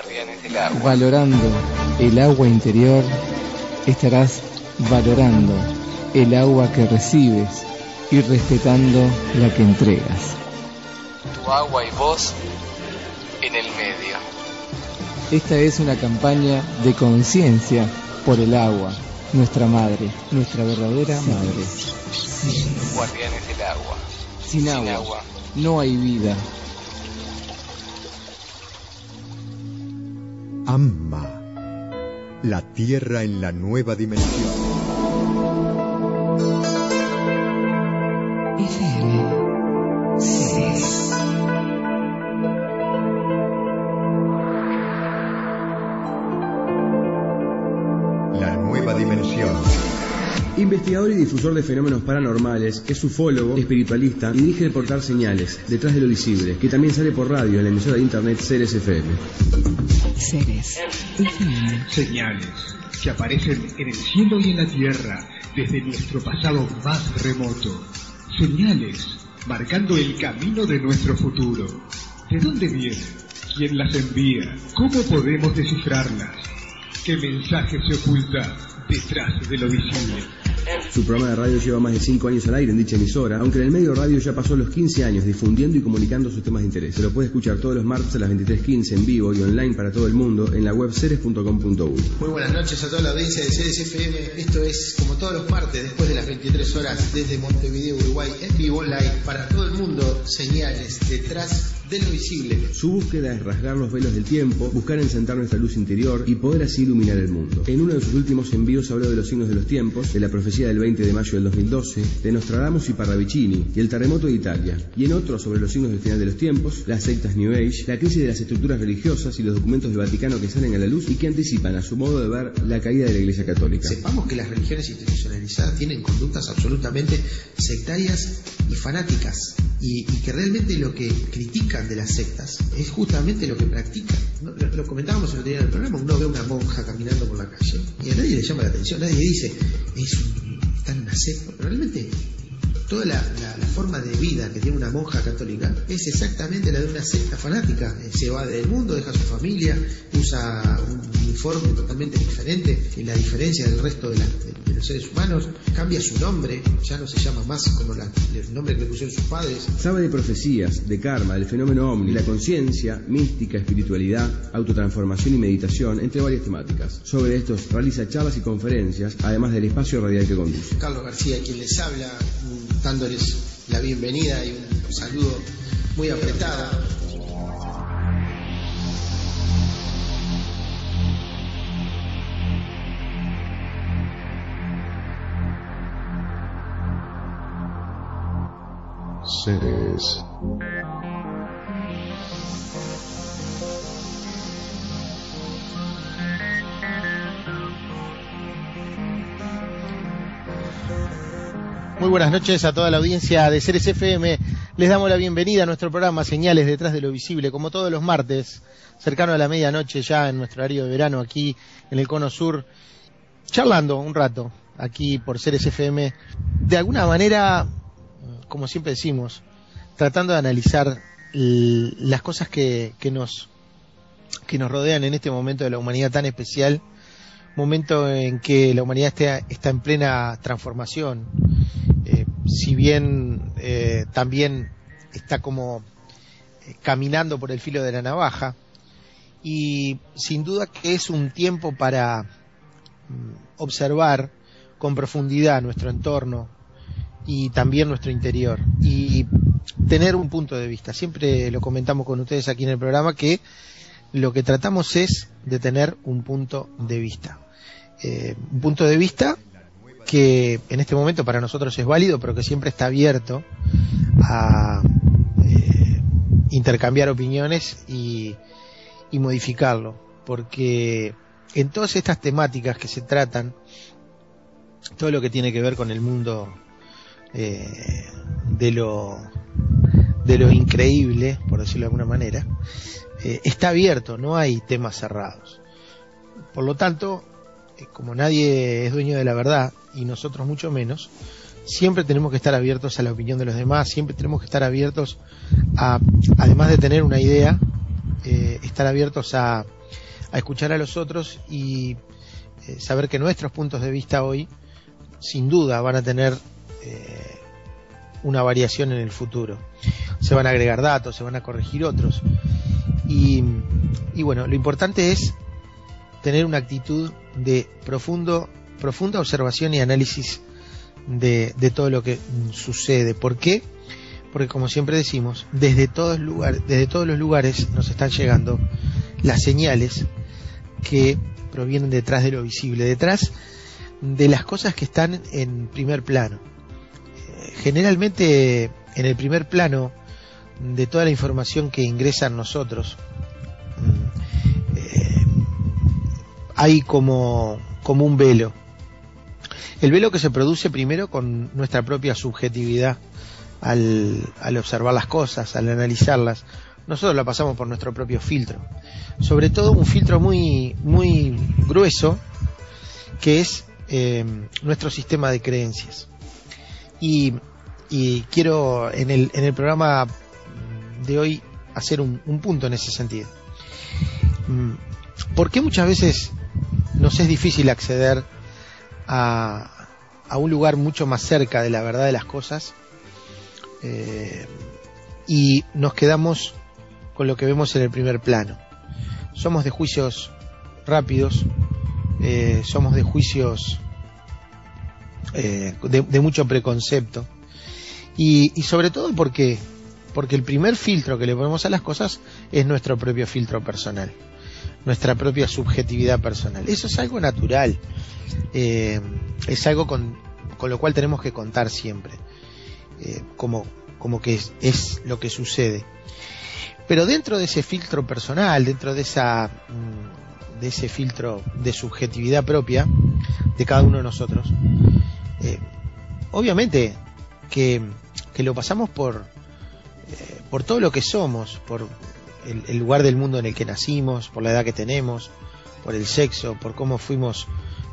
Guardianes del agua. Valorando el agua interior, estarás valorando el agua que recibes y respetando la que entregas. Tu agua y vos en el medio. Esta es una campaña de conciencia por el agua, nuestra madre, nuestra verdadera madre. Guardianes del agua. Sin agua, no hay vida. Amma, la tierra en la nueva dimensión. FM. Ceres. La nueva dimensión. Investigador y difusor de fenómenos paranormales, es ufólogo, espiritualista y dirige el portal Señales, detrás de lo visible, que también sale por radio en la emisora de internet Ceres FM. Ceres. FM. Señales que aparecen en el cielo y en la tierra desde nuestro pasado más remoto. Señales marcando el camino de nuestro futuro. ¿De dónde vienen? ¿Quién las envía? ¿Cómo podemos descifrarlas? ¿Qué mensaje se oculta detrás de lo visible? Su programa de radio lleva más de 5 años al aire en dicha emisora, aunque en el medio radio ya pasó los 15 años difundiendo y comunicando sus temas de interés. Se lo puede escuchar todos los martes a las 23.15 en vivo y online para todo el mundo en la web ceres.com.uy. Muy buenas noches a toda la audiencia de Ceres FM. Esto es como todos los martes después de las 23 horas desde Montevideo, Uruguay, en vivo live para todo el mundo. Señales detrás de lo visible. Su búsqueda es rasgar los velos del tiempo, buscar encentar nuestra luz interior y poder así iluminar el mundo. En uno de sus últimos envíos habló de los signos de los tiempos, de la profecía del 20 de mayo del 2012, de Nostradamus y Parravicini y el terremoto de Italia. Y en otro sobre los signos del final de los tiempos, las sectas New Age, la crisis de las estructuras religiosas y los documentos del Vaticano que salen a la luz y que anticipan a su modo de ver la caída de la Iglesia Católica. Sepamos que las religiones institucionalizadas tienen conductas absolutamente sectarias y fanáticas y, que realmente lo que critican de las sectas es justamente lo que practican. Lo, comentábamos el otro día en el programa, uno ve una monja caminando por la calle y a nadie le llama la atención, nadie dice, es un, está en secta, pero realmente toda la, la- la forma de vida que tiene una monja católica es exactamente la de una secta fanática. Eh, Se va del mundo, deja su familia, usa un uniforme totalmente diferente, en la diferencia del resto la- de- de seres humanos, cambia su nombre, ya no se llama más como la- el nombre que le pusieron sus padres. Sabe de profecías, de karma, del fenómeno ovni, la conciencia, mística, espiritualidad, autotransformación y meditación, entre varias temáticas. Sobre estos realiza charlas y conferencias, además del espacio radial que conduce. Carlos García, quien les habla, mm, dándoles la bienvenida y un saludo muy apretado. Muy buenas noches a toda la audiencia de Ceres FM. Les damos la bienvenida a nuestro programa Señales detrás de lo visible, como todos los martes, cercano a la medianoche ya en nuestro horario de verano aquí en el Cono Sur, charlando un rato aquí por Ceres FM. De alguna manera, como siempre decimos, tratando de analizar las cosas que, que nos que nos rodean en este momento de la humanidad tan especial, momento en que la humanidad está, está en plena transformación, eh, si bien eh, también está como eh, caminando por el filo de la navaja, y sin duda que es un tiempo para mm, observar con profundidad nuestro entorno y también nuestro interior y tener un punto de vista. Siempre lo comentamos con ustedes aquí en el programa que lo que tratamos es de tener un punto de vista. Eh, un punto de vista que en este momento para nosotros es válido, pero que siempre está abierto a eh, intercambiar opiniones y, y modificarlo, porque en todas estas temáticas que se tratan, todo lo que tiene que ver con el mundo eh, de lo de lo increíble, por decirlo de alguna manera, eh, está abierto, no hay temas cerrados. Por lo tanto, eh, como nadie es dueño de la verdad, y nosotros mucho menos, siempre tenemos que estar abiertos a la opinión de los demás, siempre tenemos que estar abiertos a, además de tener una idea, eh, estar abiertos a a escuchar a los otros y saber que nuestros puntos de vista hoy, sin duda, van a tener eh, una variación en el futuro. Se van a agregar datos, se van a corregir otros. Y, y bueno, lo importante es tener una actitud de profundo, profunda observación y análisis de, de todo lo que sucede. ¿Por qué? Porque como siempre decimos, desde todos, lugares, desde todos los lugares nos están llegando las señales que provienen detrás de lo visible, detrás de las cosas que están en primer plano. Generalmente en el primer plano de toda la información que ingresa en nosotros, mm, eh, hay como, como un velo. El velo que se produce primero con nuestra propia subjetividad al, al observar las cosas, al analizarlas. Nosotros la pasamos por nuestro propio filtro. Sobre todo un filtro muy, muy grueso que es eh, nuestro sistema de creencias. Y, y quiero en el, en el programa de hoy hacer un, un punto en ese sentido. Mm, ¿Por qué muchas veces nos es difícil acceder a, a un lugar mucho más cerca de la verdad de las cosas eh, y nos quedamos con lo que vemos en el primer plano? Somos de juicios rápidos, eh, somos de juicios eh, de, mucho preconcepto y, sobre todo porque porque el primer filtro que le ponemos a las cosas es nuestro propio filtro personal nuestra propia subjetividad personal. Eso es algo natural, eh, es algo con, con, lo cual tenemos que contar siempre, eh, como, como que es, lo que sucede. Pero dentro de ese filtro personal, dentro de esa de ese filtro de subjetividad propia de cada uno de nosotros, eh, obviamente que, que, lo pasamos por, eh, por todo lo que somos, por el, el, lugar del mundo en el que nacimos, por la edad que tenemos, por el sexo, por cómo fuimos,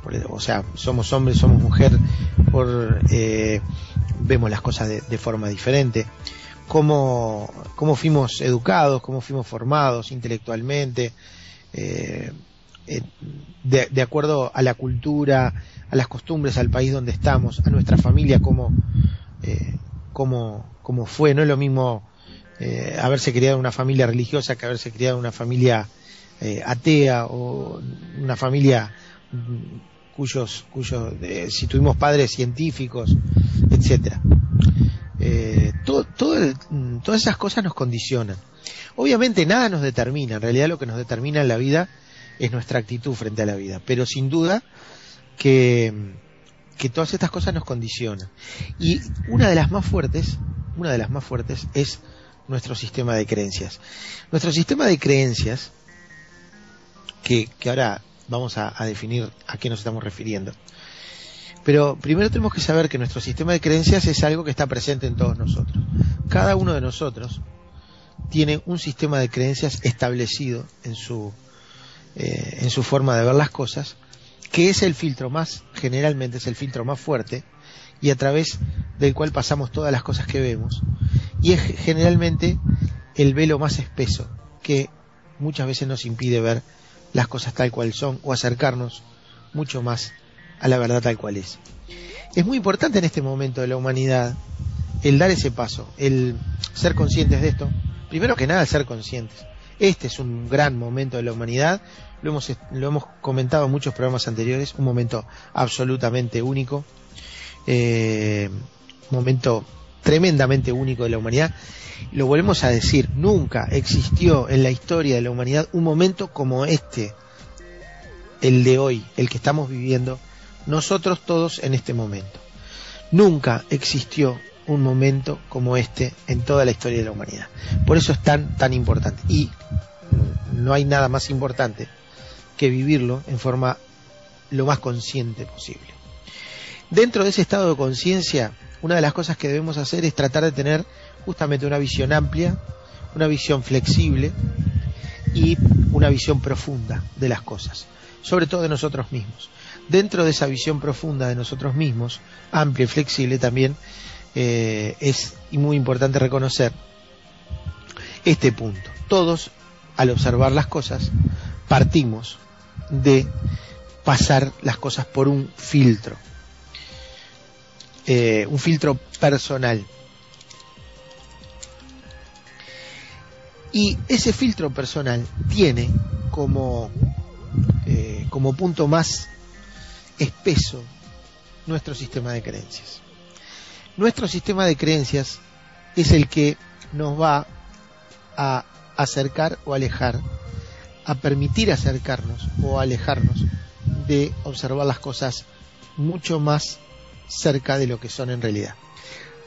por el, o sea, somos hombres, somos mujer, por eh, vemos las cosas de, forma diferente, cómo, cómo, fuimos educados, cómo fuimos formados intelectualmente, eh, de, de, acuerdo a la cultura, a las costumbres, al país donde estamos, a nuestra familia, cómo, cómo, cómo fue, no es lo mismo eh, haberse criado en una familia religiosa que haberse criado en una familia eh, atea o una familia cuyos, cuyos eh, si tuvimos padres científicos, etcétera. Eh, todo, todo el, todas esas cosas nos condicionan. Obviamente nada nos determina, en realidad lo que nos determina en la vida es nuestra actitud frente a la vida, pero sin duda que, que todas estas cosas nos condicionan. Y una de las más fuertes, una de las más fuertes es nuestro sistema de creencias. Nuestro sistema de creencias, que, que ahora vamos a, definir a qué nos estamos refiriendo. Pero primero tenemos que saber que nuestro sistema de creencias es algo que está presente en todos nosotros. Cada uno de nosotros tiene un sistema de creencias establecido en su, eh, en su forma de ver las cosas, que es el filtro más, generalmente es el filtro más fuerte, y a través del cual pasamos todas las cosas que vemos, y es generalmente el velo más espeso que muchas veces nos impide ver las cosas tal cual son o acercarnos mucho más a la verdad tal cual es. Es muy importante en este momento de la humanidad el dar ese paso, el ser conscientes de esto. Primero que nada, el ser conscientes. Este es un gran momento de la humanidad, lo hemos, lo hemos comentado en muchos programas anteriores, un momento absolutamente único, eh, momento tremendamente único de la humanidad. Lo volvemos a decir, nunca existió en la historia de la humanidad un momento como este, el de hoy, el que estamos viviendo, nosotros todos en este momento. Nunca existió un momento como este en toda la historia de la humanidad. Por eso es tan, tan importante. Y no hay nada más importante que vivirlo en forma lo más consciente posible. Dentro de ese estado de conciencia, una de las cosas que debemos hacer es tratar de tener justamente una visión amplia, una visión flexible y una visión profunda de las cosas, sobre todo de nosotros mismos. Dentro de esa visión profunda de nosotros mismos, amplia y flexible también, eh, es muy importante reconocer este punto. Todos, al observar las cosas, partimos de pasar las cosas por un filtro, eh, un filtro personal. Y ese filtro personal tiene como, eh, como punto más espeso nuestro sistema de creencias. Nuestro sistema de creencias es el que nos va a acercar o alejar, a permitir acercarnos o alejarnos de observar las cosas mucho más cerca de lo que son en realidad.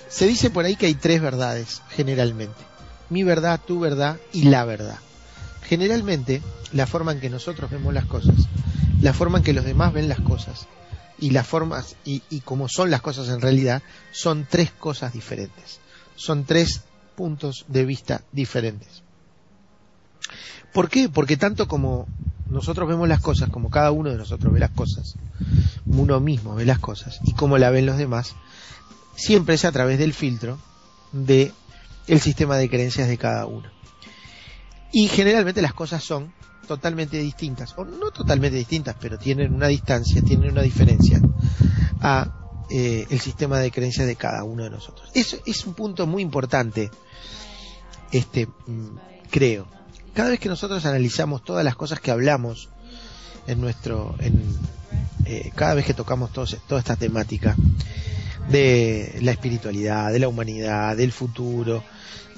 Se dice por ahí que hay tres verdades, generalmente. Mi verdad, tu verdad y la verdad. Generalmente, la forma en que nosotros vemos las cosas, la forma en que los demás ven las cosas y las formas y, y como son las cosas en realidad, son tres cosas diferentes. Son tres puntos de vista diferentes. ¿Por qué? Porque tanto como nosotros vemos las cosas, como cada uno de nosotros ve las cosas, uno mismo ve las cosas y como la ven los demás, siempre es a través del filtro de el sistema de creencias de cada uno. Y generalmente las cosas son totalmente distintas, o no totalmente distintas, pero tienen una distancia, tienen una diferencia a eh, el sistema de creencias de cada uno de nosotros. Eso es un punto muy importante, este, mm, creo. Cada vez que nosotros analizamos todas las cosas que hablamos en nuestro, en, eh, cada vez que tocamos toda esta temática de la espiritualidad, de la humanidad, del futuro,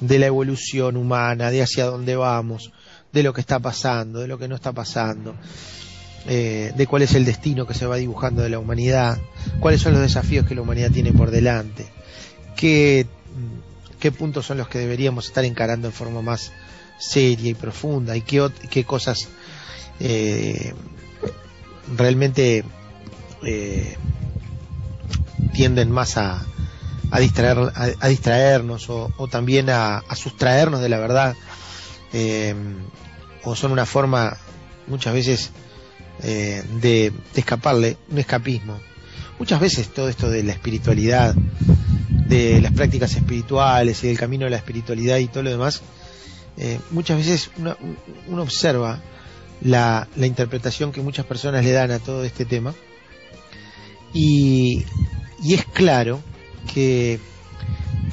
de la evolución humana, de hacia dónde vamos, de lo que está pasando, de lo que no está pasando, eh, de cuál es el destino que se va dibujando de la humanidad, cuáles son los desafíos que la humanidad tiene por delante, qué, qué puntos son los que deberíamos estar encarando en forma más seria y profunda y qué, qué cosas eh, realmente eh, tienden más a, a, distraer, a, distraernos o, también a, a, sustraernos de la verdad. Eh, o son una forma muchas veces eh, de, escaparle, un escapismo. Muchas veces todo esto de la espiritualidad, de las prácticas espirituales y del camino de la espiritualidad y todo lo demás, eh, muchas veces uno, uno observa la, la, interpretación que muchas personas le dan a todo este tema y, y es claro que,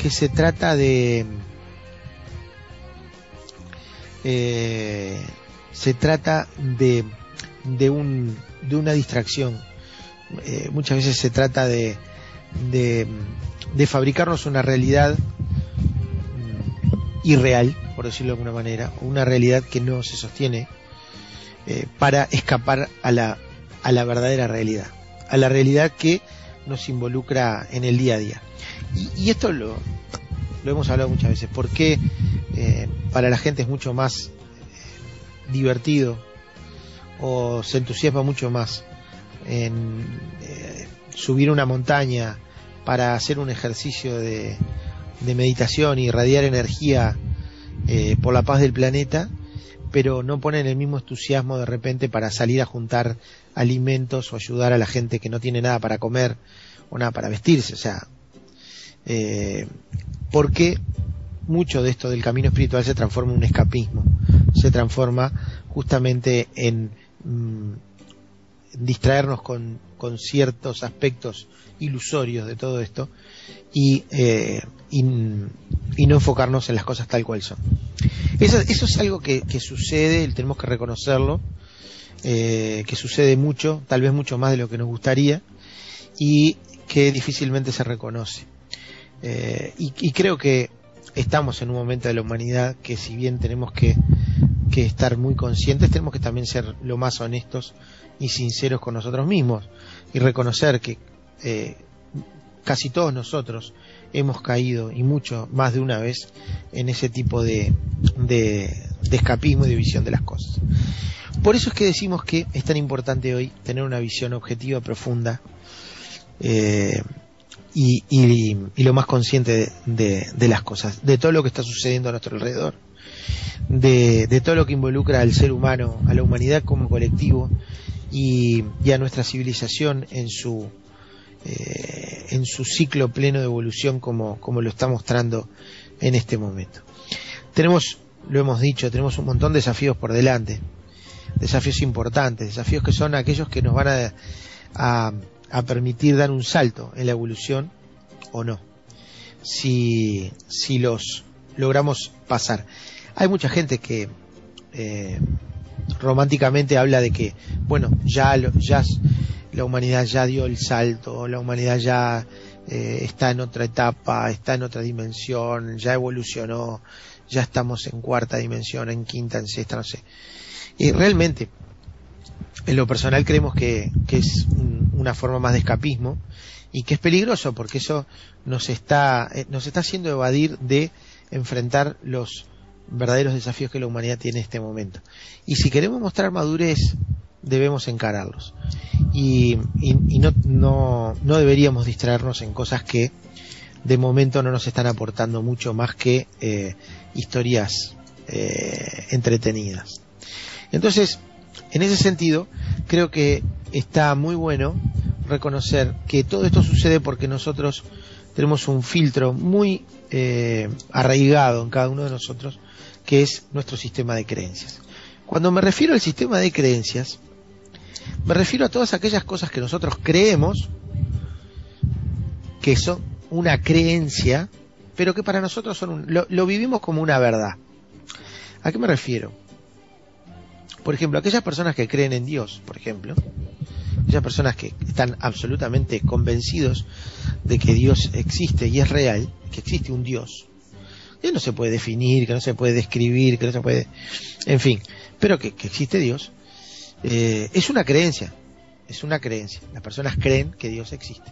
que se trata de eh, se trata de de, un, de una distracción. Eh, muchas veces se trata de, de, fabricarnos una realidad mm, irreal, por decirlo de alguna manera, una realidad que no se sostiene eh, para escapar a la, a la verdadera realidad, a la realidad que nos involucra en el día a día. Y, y esto lo, lo hemos hablado muchas veces, porque eh, para la gente es mucho más eh, divertido o se entusiasma mucho más en eh, subir una montaña para hacer un ejercicio de, meditación y irradiar energía por la paz del planeta, pero no ponen el mismo entusiasmo de repente para salir a juntar alimentos o ayudar a la gente que no tiene nada para comer o nada para vestirse. O sea, porque mucho de esto del camino espiritual se transforma en un escapismo, se transforma justamente en mmm, distraernos con, con, ciertos aspectos ilusorios de todo esto y, eh, y, no enfocarnos en las cosas tal cual son. Eso, es algo que, que, sucede, tenemos que reconocerlo, eh, que sucede mucho, tal vez mucho más de lo que nos gustaría y que difícilmente se reconoce. Eh, y, creo que estamos en un momento de la humanidad que si bien tenemos que estar muy conscientes, tenemos que también ser lo más honestos y sinceros con nosotros mismos y reconocer que eh, casi todos nosotros hemos caído y mucho más de una vez en ese tipo de escapismo y de visión de las cosas. Por eso es que decimos que es tan importante hoy tener una visión objetiva, profunda eh, y, y, y, lo más consciente de, de, las cosas, de todo lo que está sucediendo a nuestro alrededor de, de, todo lo que involucra al ser humano, a la humanidad como colectivo y, y a nuestra civilización en su, eh, en su ciclo pleno de evolución como, como lo está mostrando en este momento. Tenemos, lo hemos dicho, tenemos un montón de desafíos por delante. desafíos importantes, desafíos que son aquellos que nos van a, a permitir dar un salto en la evolución o no, si, si los logramos pasar. Hay mucha gente que eh, románticamente habla de que, bueno, ya, ya la humanidad ya dio el salto, la humanidad ya eh, está en otra etapa, está en otra dimensión, ya evolucionó, ya estamos en cuarta dimensión, en quinta, en sexta, no sé. Y realmente, en lo personal creemos que, que es un, una forma más de escapismo y que es peligroso porque eso nos está, eh, nos está haciendo evadir de enfrentar los verdaderos desafíos que la humanidad tiene en este momento. Y si queremos mostrar madurez, debemos encararlos. Y, y, y no, no, no, deberíamos distraernos en cosas que de momento no nos están aportando mucho más que eh, historias eh, entretenidas. Entonces, en ese sentido, creo que está muy bueno reconocer que todo esto sucede porque nosotros tenemos un filtro muy eh, arraigado en cada uno de nosotros, que es nuestro sistema de creencias. Cuando me refiero al sistema de creencias, me refiero a todas aquellas cosas que nosotros creemos que son una creencia, pero que para nosotros son un, lo, lo vivimos como una verdad. ¿A qué me refiero? Por ejemplo, aquellas personas que creen en Dios, por ejemplo, aquellas personas que están absolutamente convencidos de que Dios existe y es real, que existe un Dios, que no se puede definir, que no se puede describir, que no se puede, en fin, pero que, existe Dios, eh, es una creencia, es una creencia. Las personas creen que Dios existe.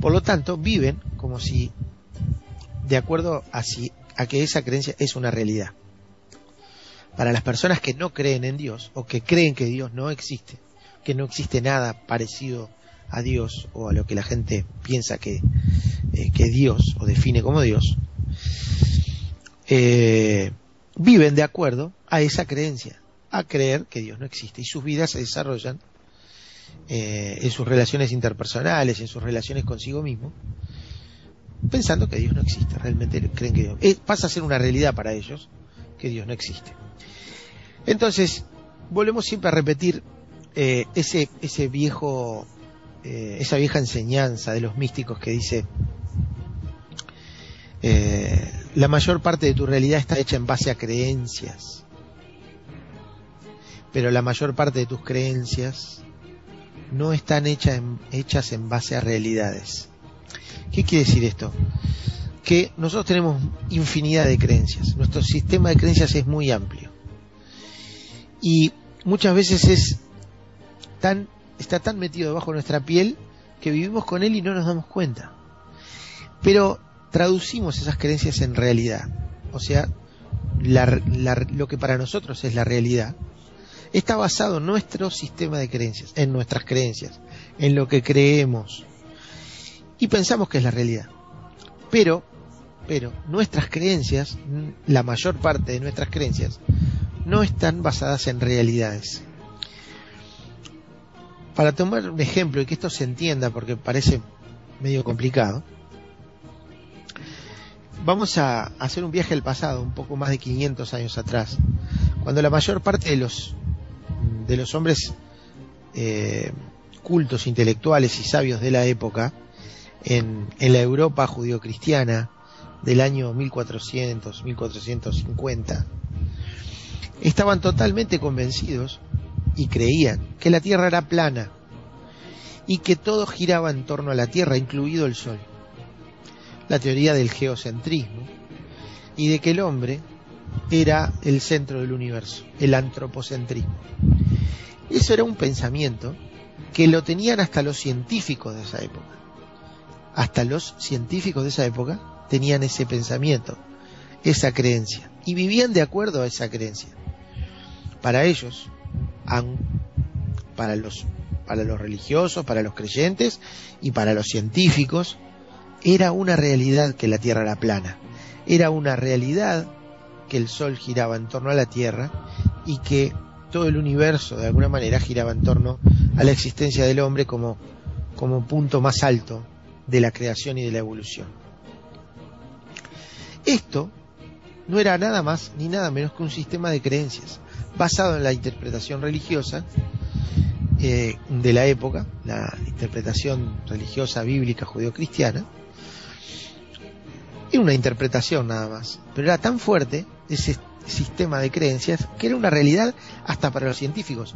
Por lo tanto, viven como si, de acuerdo a, a que esa creencia es una realidad. Para las personas que no creen en Dios o que creen que Dios no existe, que no existe nada parecido a Dios o a lo que la gente piensa que, eh, que Dios o define como Dios, eh, viven de acuerdo a esa creencia, a creer que Dios no existe y sus vidas se desarrollan eh, en sus relaciones interpersonales, en sus relaciones consigo mismo, pensando que Dios no existe, realmente creen que Dios, eh, pasa a ser una realidad para ellos que Dios no existe. Entonces, volvemos siempre a repetir eh, ese, ese viejo, eh, esa vieja enseñanza de los místicos que dice, eh, la mayor parte de tu realidad está hecha en base a creencias, pero la mayor parte de tus creencias no están hechas en, hechas en base a realidades. ¿Qué quiere decir esto? Que nosotros tenemos infinidad de creencias, nuestro sistema de creencias es muy amplio y muchas veces es tan, está tan metido debajo de nuestra piel que vivimos con él y no nos damos cuenta. Pero traducimos esas creencias en realidad. O sea, la, la, lo que para nosotros es la realidad está basado en nuestro sistema de creencias, en nuestras creencias, en lo que creemos. Y pensamos que es la realidad. Pero, pero nuestras creencias, la mayor parte de nuestras creencias, no están basadas en realidades. Para tomar un ejemplo y que esto se entienda porque parece medio complicado, vamos a hacer un viaje al pasado, un poco más de 500 años atrás, cuando la mayor parte de los de los hombres eh, cultos, intelectuales y sabios de la época, en, la Europa judio-cristiana del año 1400, 1450, estaban totalmente convencidos y creían que la Tierra era plana y que todo giraba en torno a la Tierra, incluido el Sol. La teoría del geocentrismo y de que el hombre era el centro del universo, el antropocentrismo. Eso era un pensamiento que lo tenían hasta los científicos de esa época. Hasta los científicos de esa época tenían ese pensamiento, esa creencia, y vivían de acuerdo a esa creencia. Para ellos, para los, para los religiosos, para los creyentes y para los científicos, era una realidad que la Tierra era plana. Era una realidad que el Sol giraba en torno a la Tierra y que todo el universo de alguna manera giraba en torno a la existencia del hombre como, como punto más alto de la creación y de la evolución. Esto no era nada más ni nada menos que un sistema de creencias basado en la interpretación religiosa eh, de la época, la interpretación religiosa bíblica judeocristiana. Era una interpretación nada más, pero era tan fuerte ese sistema de creencias que era una realidad hasta para los científicos.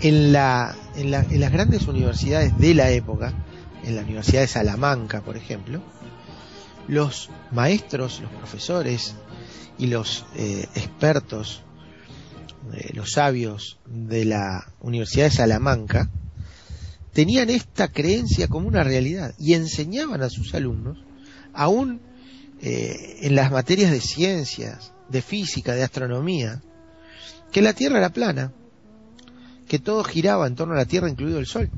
En, la, en, la, en las grandes universidades de la época, en la Universidad de Salamanca, por ejemplo, los maestros, los profesores y los eh, expertos eh, los sabios de la Universidad de Salamanca, tenían esta creencia como una realidad y enseñaban a sus alumnos, aún eh, en las materias de ciencias, de física, de astronomía, que la Tierra era plana, que todo giraba en torno a la Tierra, incluido el Sol.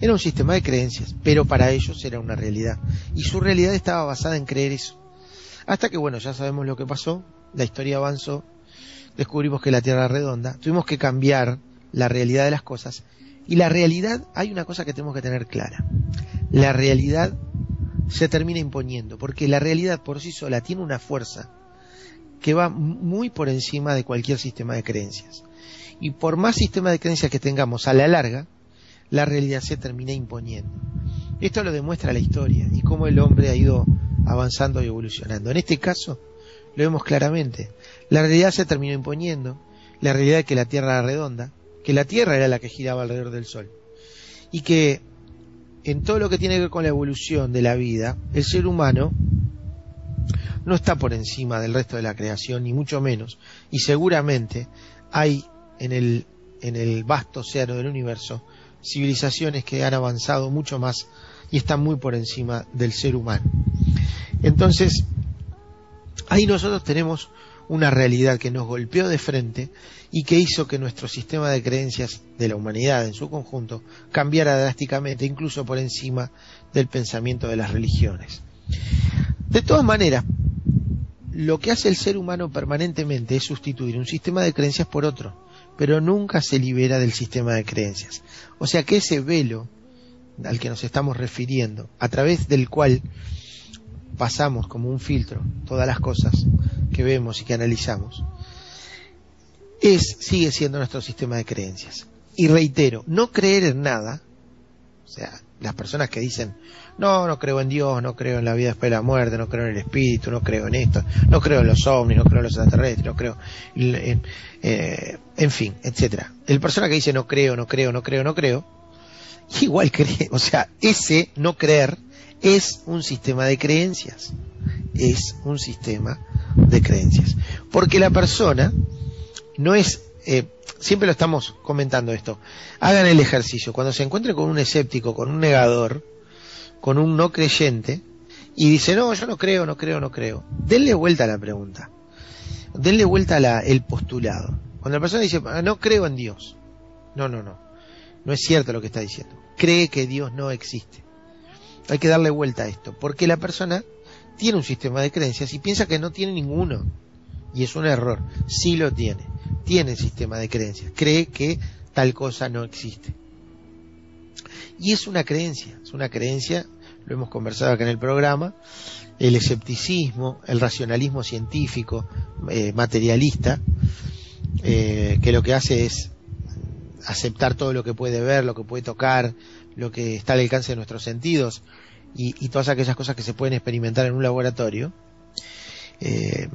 Era un sistema de creencias, pero para ellos era una realidad. Y su realidad estaba basada en creer eso. Hasta que, bueno, ya sabemos lo que pasó, la historia avanzó descubrimos que la Tierra es redonda, tuvimos que cambiar la realidad de las cosas. Y la realidad, hay una cosa que tenemos que tener clara. La realidad se termina imponiendo, porque la realidad por sí sola tiene una fuerza que va muy por encima de cualquier sistema de creencias. Y por más sistema de creencias que tengamos a la larga, la realidad se termina imponiendo. Esto lo demuestra la historia y cómo el hombre ha ido avanzando y evolucionando. En este caso, lo vemos claramente. La realidad se terminó imponiendo, la realidad de que la Tierra era redonda, que la Tierra era la que giraba alrededor del Sol, y que en todo lo que tiene que ver con la evolución de la vida, el ser humano no está por encima del resto de la creación, ni mucho menos, y seguramente hay en el, en el vasto océano del universo civilizaciones que han avanzado mucho más y están muy por encima del ser humano. Entonces, ahí nosotros tenemos una realidad que nos golpeó de frente y que hizo que nuestro sistema de creencias de la humanidad en su conjunto cambiara drásticamente, incluso por encima del pensamiento de las religiones. De todas maneras, lo que hace el ser humano permanentemente es sustituir un sistema de creencias por otro, pero nunca se libera del sistema de creencias. O sea que ese velo al que nos estamos refiriendo, a través del cual pasamos como un filtro todas las cosas que vemos y que analizamos, es, sigue siendo nuestro sistema de creencias. Y reitero, no creer en nada, o sea, las personas que dicen, no, no creo en Dios, no creo en la vida después de la muerte, no creo en el espíritu, no creo en esto, no creo en los ovnis, no creo en los extraterrestres, no creo en, eh, en fin, etcétera. El persona que dice no creo, no creo, no creo, no creo, igual cree, o sea, ese no creer es un sistema de creencias. Es un sistema de creencias. Porque la persona no es, eh, siempre lo estamos comentando esto, hagan el ejercicio, cuando se encuentre con un escéptico, con un negador, con un no creyente, y dice, no, yo no creo, no creo, no creo, denle vuelta a la pregunta, denle vuelta a el postulado. Cuando la persona dice, ah, no creo en Dios, no, no, no, no es cierto lo que está diciendo, cree que Dios no existe. Hay que darle vuelta a esto, porque la persona tiene un sistema de creencias y piensa que no tiene ninguno. Y es un error. Sí lo tiene. Tiene sistema de creencias. Cree que tal cosa no existe. Y es una creencia. Es una creencia, lo hemos conversado acá en el programa, el escepticismo, el racionalismo científico, eh, materialista, eh, que lo que hace es aceptar todo lo que puede ver, lo que puede tocar, lo que está al alcance de nuestros sentidos y, todas aquellas cosas que se pueden experimentar en un laboratorio, eh,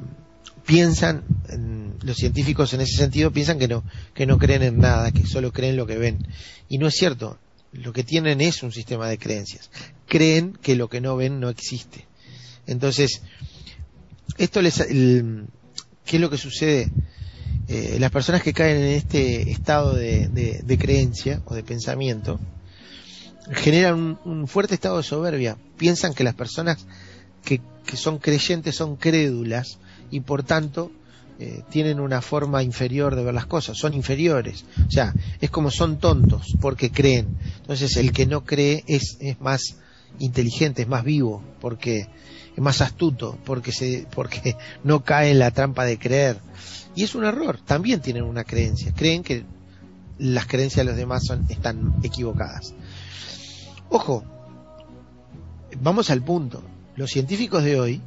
piensan, los científicos en ese sentido piensan que no, que no creen en nada, que solo creen lo que ven. Y no es cierto, lo que tienen es un sistema de creencias. Creen que lo que no ven no existe. Entonces, esto les, ¿qué es lo que sucede? Eh, las personas que caen en este estado de creencia o de pensamiento, generan un, fuerte estado de soberbia. Piensan que las personas que, son creyentes son crédulas y por tanto eh, tienen una forma inferior de ver las cosas, son inferiores. O sea, es como son tontos porque creen. Entonces el que no cree es, es más inteligente, es más vivo, porque es más astuto, porque, se, porque no cae en la trampa de creer. Y es un error, también tienen una creencia, creen que las creencias de los demás son, están equivocadas. Ojo, vamos al punto. Los científicos de hoy,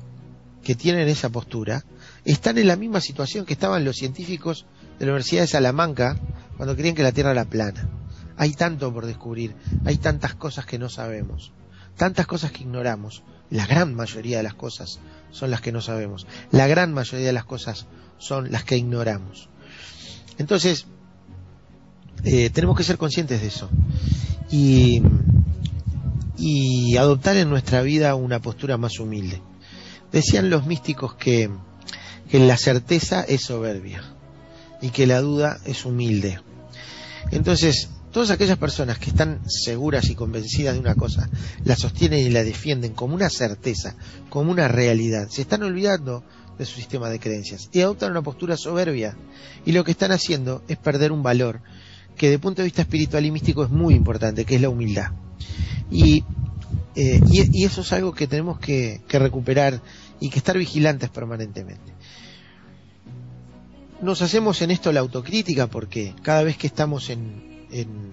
que tienen esa postura, están en la misma situación que estaban los científicos de la Universidad de Salamanca cuando creían que la Tierra era plana. Hay tanto por descubrir, hay tantas cosas que no sabemos, tantas cosas que ignoramos. La gran mayoría de las cosas son las que no sabemos. La gran mayoría de las cosas son las que ignoramos. Entonces, eh, tenemos que ser conscientes de eso. Y, y adoptar en nuestra vida una postura más humilde. Decían los místicos que, que la certeza es soberbia y que la duda es humilde. Entonces, todas aquellas personas que están seguras y convencidas de una cosa, la sostienen y la defienden como una certeza, como una realidad, se están olvidando de su sistema de creencias y adoptan una postura soberbia. Y lo que están haciendo es perder un valor que de punto de vista espiritual y místico es muy importante, que es la humildad. Y, eh, y, eso es algo que tenemos que, recuperar y que estar vigilantes permanentemente. Nos hacemos en esto la autocrítica porque cada vez que estamos en, en,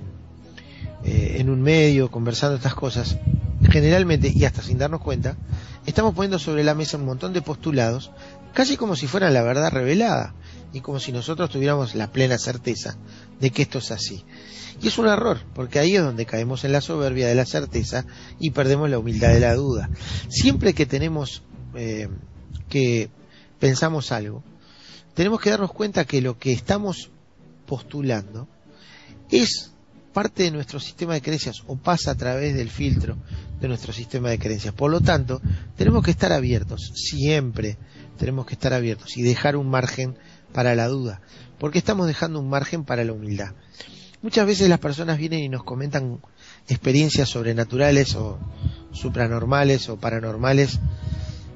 eh, en un medio conversando estas cosas, generalmente, y hasta sin darnos cuenta, estamos poniendo sobre la mesa un montón de postulados, casi como si fueran la verdad revelada, y como si nosotros tuviéramos la plena certeza de que esto es así. Y es un error, porque ahí es donde caemos en la soberbia de la certeza y perdemos la humildad de la duda. Siempre que tenemos eh, que pensamos algo, tenemos que darnos cuenta que lo que estamos postulando es parte de nuestro sistema de creencias o pasa a través del filtro de nuestro sistema de creencias. Por lo tanto, tenemos que estar abiertos, siempre tenemos que estar abiertos y dejar un margen para la duda, porque estamos dejando un margen para la humildad. Muchas veces las personas vienen y nos comentan experiencias sobrenaturales o supranormales o paranormales,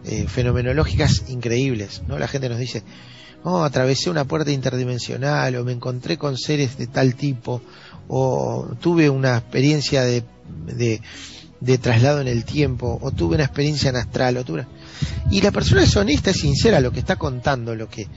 eh, fenomenológicas increíbles, ¿no? La gente nos dice, oh, atravesé una puerta interdimensional o me encontré con seres de tal tipo o tuve una experiencia de, de, traslado en el tiempo o tuve una experiencia en astral o tuve y la persona es honesta, es sincera, lo que está contando, lo que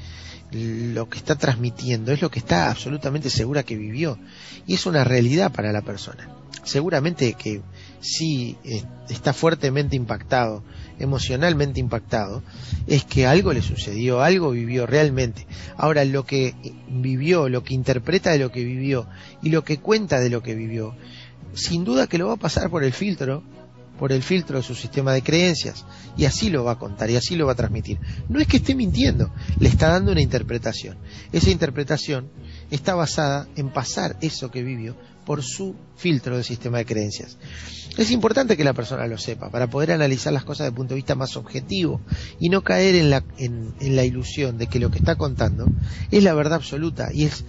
lo que está transmitiendo, es lo que está absolutamente segura que vivió. Y es una realidad para la persona. Seguramente que sí eh, está fuertemente impactado, emocionalmente impactado, es que algo le sucedió, algo vivió realmente. Ahora, lo que vivió, lo que interpreta de lo que vivió y lo que cuenta de lo que vivió, sin duda que lo va a pasar por el filtro por el filtro de su sistema de creencias y así lo va a contar y así lo va a transmitir. No es que esté mintiendo, le está dando una interpretación. Esa interpretación está basada en pasar eso que vivió por su filtro del sistema de creencias. Es importante que la persona lo sepa para poder analizar las cosas desde el punto de vista más objetivo y no caer en la, en, la ilusión de que lo que está contando es la verdad absoluta y es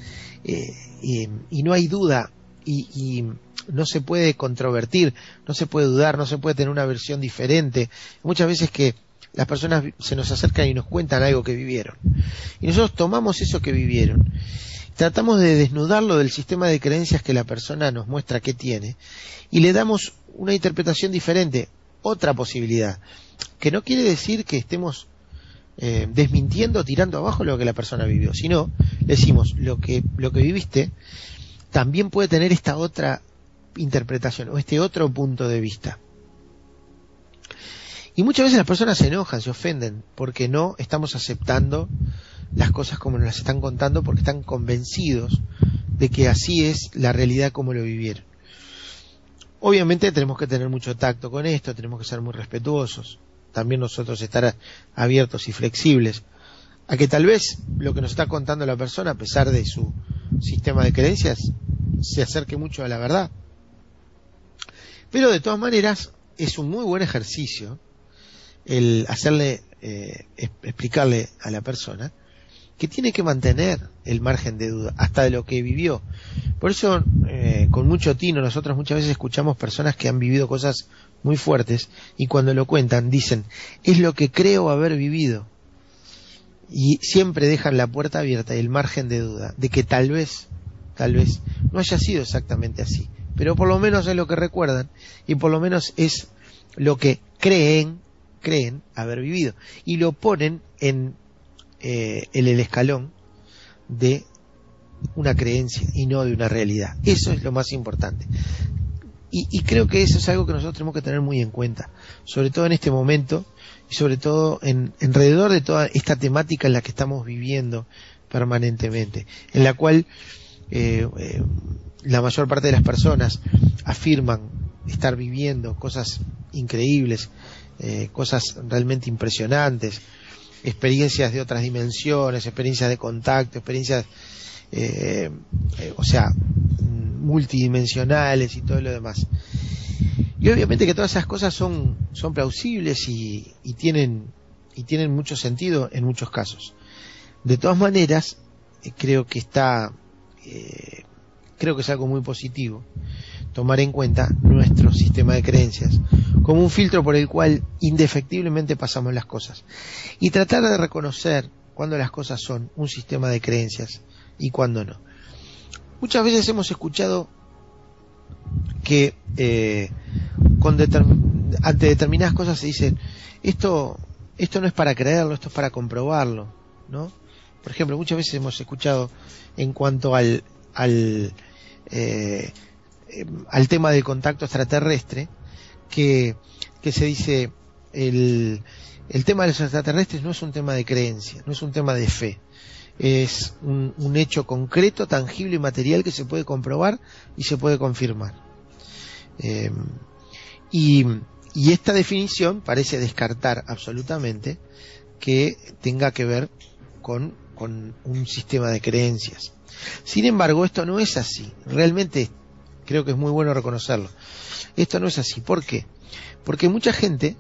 eh, y no hay duda y no se puede controvertir, no se puede dudar, no se puede tener una versión diferente. Muchas veces que las personas se nos acercan y nos cuentan algo que vivieron. Y nosotros tomamos eso que vivieron, tratamos de desnudarlo del sistema de creencias que la persona nos muestra que tiene y le damos una interpretación diferente, otra posibilidad, que no quiere decir que estemos eh, desmintiendo, tirando abajo lo que la persona vivió, sino decimos lo que, lo que viviste también puede tener esta otra interpretación o este otro punto de vista. Y muchas veces las personas se enojan, se ofenden, porque no estamos aceptando las cosas como nos las están contando, porque están convencidos de que así es la realidad como lo vivieron. Obviamente tenemos que tener mucho tacto con esto, tenemos que ser muy respetuosos, también nosotros estar abiertos y flexibles a que tal vez lo que nos está contando la persona, a pesar de su sistema de creencias, se acerque mucho a la verdad. Pero de todas maneras, es un muy buen ejercicio el hacerle, eh, explicarle a la persona que tiene que mantener el margen de duda hasta de lo que vivió. Por eso, eh, con mucho tino, nosotros muchas veces escuchamos personas que han vivido cosas muy fuertes y cuando lo cuentan dicen, es lo que creo haber vivido. Y siempre dejan la puerta abierta y el margen de duda de que tal vez, tal vez no haya sido exactamente así pero por lo menos es lo que recuerdan y por lo menos es lo que creen, creen haber vivido y lo ponen en, eh, el escalón de una creencia y no de una realidad. Eso es lo más importante. Y, creo que eso es algo que nosotros tenemos que tener muy en cuenta, sobre todo en este momento y sobre todo en, alrededor de toda esta temática en la que estamos viviendo permanentemente, en la cual eh, eh, la mayor parte de las personas afirman estar viviendo cosas increíbles, eh, cosas realmente impresionantes, experiencias de otras dimensiones, experiencias de contacto, experiencias, eh, eh, o sea, multidimensionales y todo lo demás. Y obviamente que todas esas cosas son, son plausibles y, tienen, y tienen mucho sentido en muchos casos. De todas maneras, eh, creo que está, eh, creo que es algo muy positivo tomar en cuenta nuestro sistema de creencias como un filtro por el cual indefectiblemente pasamos las cosas y tratar de reconocer cuando las cosas son un sistema de creencias y cuando no. Muchas veces hemos escuchado que eh, con ante determinadas cosas se dicen esto esto no es para creerlo, esto es para comprobarlo, ¿no? Por ejemplo, muchas veces hemos escuchado en cuanto al eh, al tema del contacto extraterrestre que, que se dice el, el tema de los extraterrestres no es un tema de creencia, no es un tema de fe, es un, hecho concreto, tangible y material que se puede comprobar y se puede confirmar. Eh, y, y esta definición parece descartar absolutamente que tenga que ver con, con un sistema de creencias. Sin embargo, esto no es así. Realmente creo que es muy bueno reconocerlo. Esto no es así. ¿Por qué? Porque mucha gente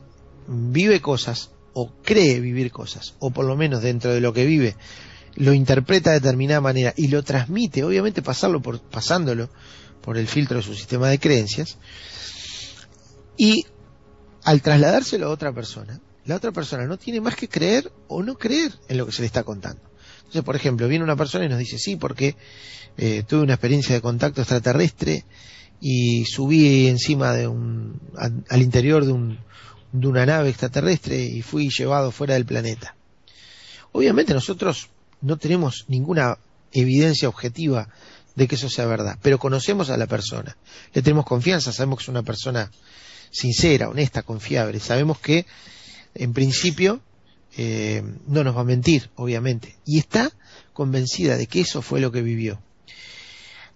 vive cosas o cree vivir cosas, o por lo menos dentro de lo que vive, lo interpreta de determinada manera y lo transmite, obviamente pasarlo por, pasándolo por el filtro de su sistema de creencias, y al trasladárselo a otra persona, la otra persona no tiene más que creer o no creer en lo que se le está contando. Por ejemplo, viene una persona y nos dice, sí, porque eh, tuve una experiencia de contacto extraterrestre y subí encima de un, al interior de, un, de una nave extraterrestre y fui llevado fuera del planeta. Obviamente nosotros no tenemos ninguna evidencia objetiva de que eso sea verdad, pero conocemos a la persona, le tenemos confianza, sabemos que es una persona sincera, honesta, confiable, sabemos que en principio eh, no nos va a mentir, obviamente, y está convencida de que eso fue lo que vivió.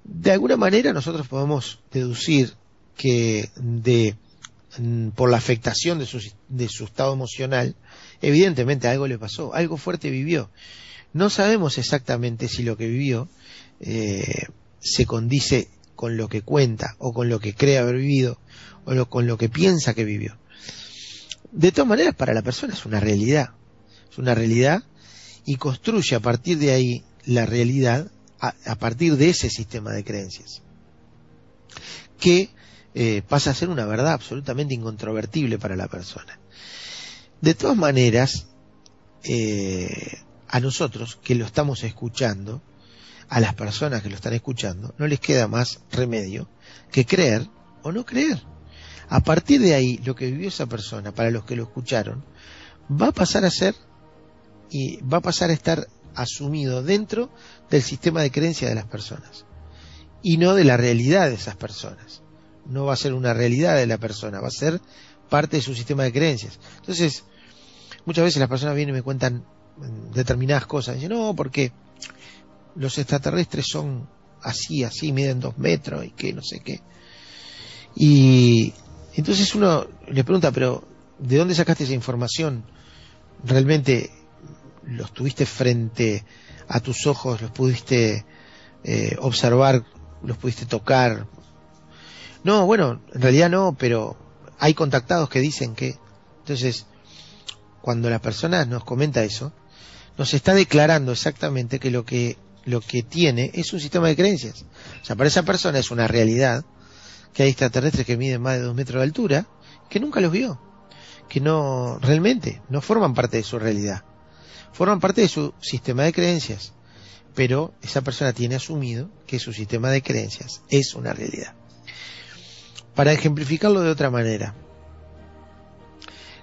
De alguna manera nosotros podemos deducir que de por la afectación de su, de su estado emocional, evidentemente algo le pasó, algo fuerte vivió. No sabemos exactamente si lo que vivió eh, se condice con lo que cuenta o con lo que cree haber vivido o con lo que piensa que vivió. De todas maneras, para la persona es una realidad. Es una realidad y construye a partir de ahí la realidad a, partir de ese sistema de creencias. Que eh, pasa a ser una verdad absolutamente incontrovertible para la persona. De todas maneras, eh, a nosotros que lo estamos escuchando, a las personas que lo están escuchando, no les queda más remedio que creer o no creer. A partir de ahí, lo que vivió esa persona, para los que lo escucharon, va a pasar a ser y va a pasar a estar asumido dentro del sistema de creencia de las personas y no de la realidad de esas personas no va a ser una realidad de la persona, va a ser parte de su sistema de creencias. Entonces, muchas veces las personas vienen y me cuentan determinadas cosas. Dicen, no, porque los extraterrestres son así, así, miden dos metros y que no sé qué. Y entonces uno le pregunta, pero ¿de dónde sacaste esa información? ¿Realmente los tuviste frente a tus ojos, los pudiste eh, observar, los pudiste tocar, no, bueno, en realidad no, pero hay contactados que dicen que. Entonces, cuando la persona nos comenta eso, nos está declarando exactamente que lo que lo que tiene es un sistema de creencias. O sea, para esa persona es una realidad que hay extraterrestres que miden más de dos metros de altura, que nunca los vio, que no realmente no forman parte de su realidad, forman parte de su sistema de creencias, pero esa persona tiene asumido que su sistema de creencias es una realidad. Para ejemplificarlo de otra manera,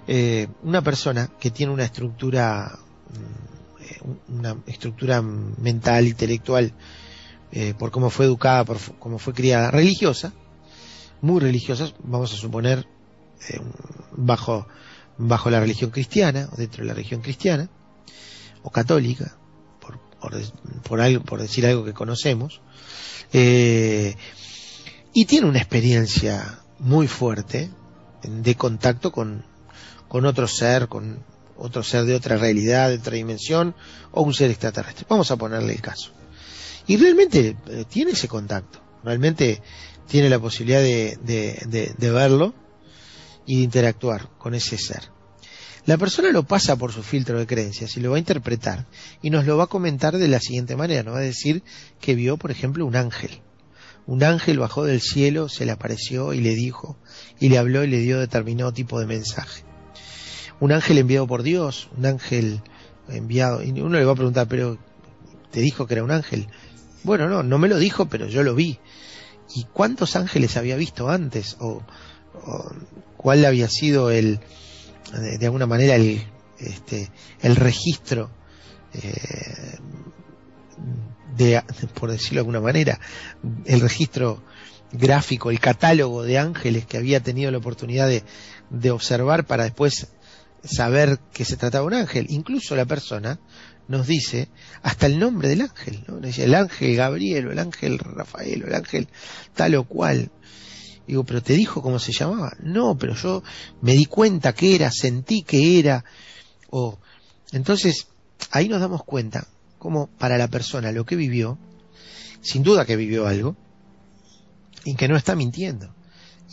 eh, una persona que tiene una estructura, mm, una estructura mental, intelectual, eh, por cómo fue educada, por cómo fue criada, religiosa, muy religiosa, vamos a suponer, eh, bajo, bajo la religión cristiana, o dentro de la religión cristiana, o católica, por por, algo, por decir algo que conocemos, eh, y tiene una experiencia muy fuerte de contacto con, con otro ser, con otro ser de otra realidad, de otra dimensión, o un ser extraterrestre. Vamos a ponerle el caso. Y realmente eh, tiene ese contacto, realmente tiene la posibilidad de, de, de verlo y de interactuar con ese ser. La persona lo pasa por su filtro de creencias y lo va a interpretar y nos lo va a comentar de la siguiente manera. Nos va a decir que vio, por ejemplo, un ángel. Un ángel bajó del cielo, se le apareció y le dijo, y le habló y le dio determinado tipo de mensaje. Un ángel enviado por Dios, un ángel enviado, y uno le va a preguntar, pero ¿te dijo que era un ángel? Bueno, no, no me lo dijo, pero yo lo vi. ¿Y cuántos ángeles había visto antes? ¿O, cuál había sido el, de, alguna manera, el, este, el registro eh, de, por decirlo de alguna manera, el registro gráfico, el catálogo de ángeles que había tenido la oportunidad de, de observar para después saber que se trataba un ángel. Incluso la persona nos dice hasta el nombre del ángel, ¿no? El ángel Gabriel o el ángel Rafael o el ángel tal o cual. Digo, pero te dijo cómo se llamaba. No, pero yo me di cuenta que era, sentí que era. O entonces ahí nos damos cuenta como para la persona lo que vivió, sin duda que vivió algo, y que no está mintiendo,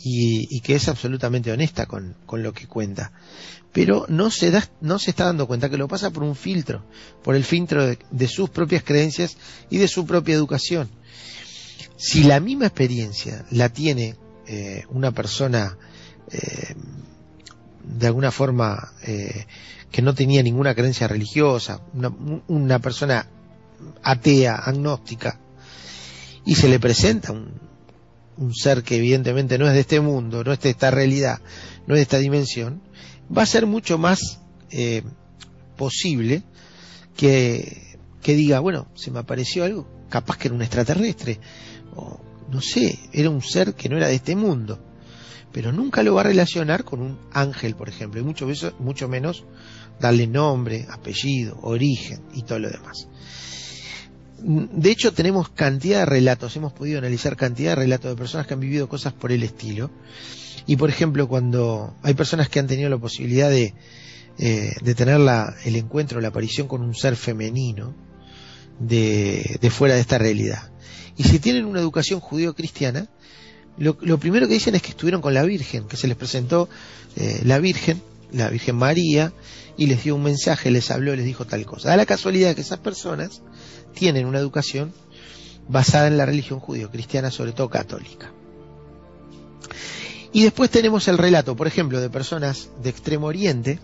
y, que es absolutamente honesta con, lo que cuenta. Pero no se, da, no se está dando cuenta que lo pasa por un filtro, por el filtro de, sus propias creencias y de su propia educación. Si la misma experiencia la tiene eh, una persona eh, de alguna forma eh, que no tenía ninguna creencia religiosa, una, persona atea, agnóstica, y se le presenta un, ser que evidentemente no es de este mundo, no es de esta realidad, no es de esta dimensión, va a ser mucho más eh, posible que, que diga, bueno, se me apareció algo, capaz que era un extraterrestre, o no sé, era un ser que no era de este mundo pero nunca lo va a relacionar con un ángel, por ejemplo, y mucho, mucho menos darle nombre, apellido, origen y todo lo demás. De hecho, tenemos cantidad de relatos, hemos podido analizar cantidad de relatos de personas que han vivido cosas por el estilo. Y por ejemplo, cuando hay personas que han tenido la posibilidad de, eh, tener la, el encuentro, la aparición con un ser femenino de fuera de esta realidad. Y si tienen una educación judío-cristiana, lo, primero que dicen es que estuvieron con la Virgen, que se les presentó eh, la Virgen, la Virgen María, y les dio un mensaje, les habló, les dijo tal cosa. Da la casualidad que esas personas tienen una educación basada en la religión judío-cristiana, sobre todo católica. Y después tenemos el relato, por ejemplo, de personas de Extremo Oriente,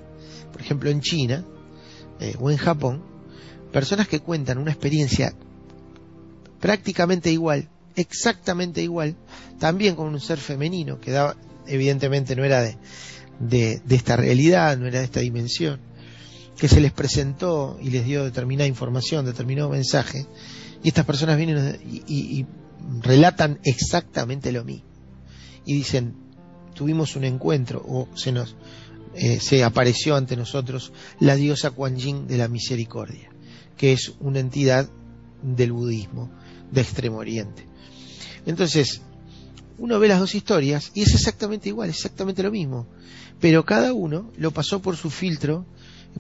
por ejemplo en China eh, o en Japón, personas que cuentan una experiencia prácticamente igual exactamente igual, también con un ser femenino, que daba, evidentemente no era de, de, esta realidad, no era de esta dimensión, que se les presentó y les dio determinada información, determinado mensaje, y estas personas vienen y, relatan exactamente lo mismo. Y dicen, tuvimos un encuentro, o se nos eh, se apareció ante nosotros la diosa Kuan Yin de la misericordia, que es una entidad del budismo de Extremo Oriente. Entonces, uno ve las dos historias y es exactamente igual, exactamente lo mismo. Pero cada uno lo pasó por su filtro,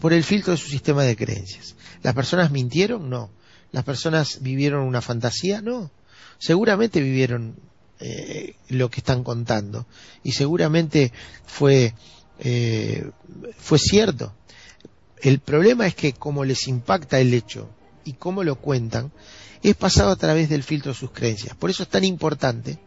por el filtro de su sistema de creencias. ¿Las personas mintieron? No. ¿Las personas vivieron una fantasía? No. Seguramente vivieron eh, lo que están contando y seguramente fue, eh, fue cierto. El problema es que como les impacta el hecho y cómo lo cuentan, es pasado a través del filtro de sus creencias. Por eso es tan importante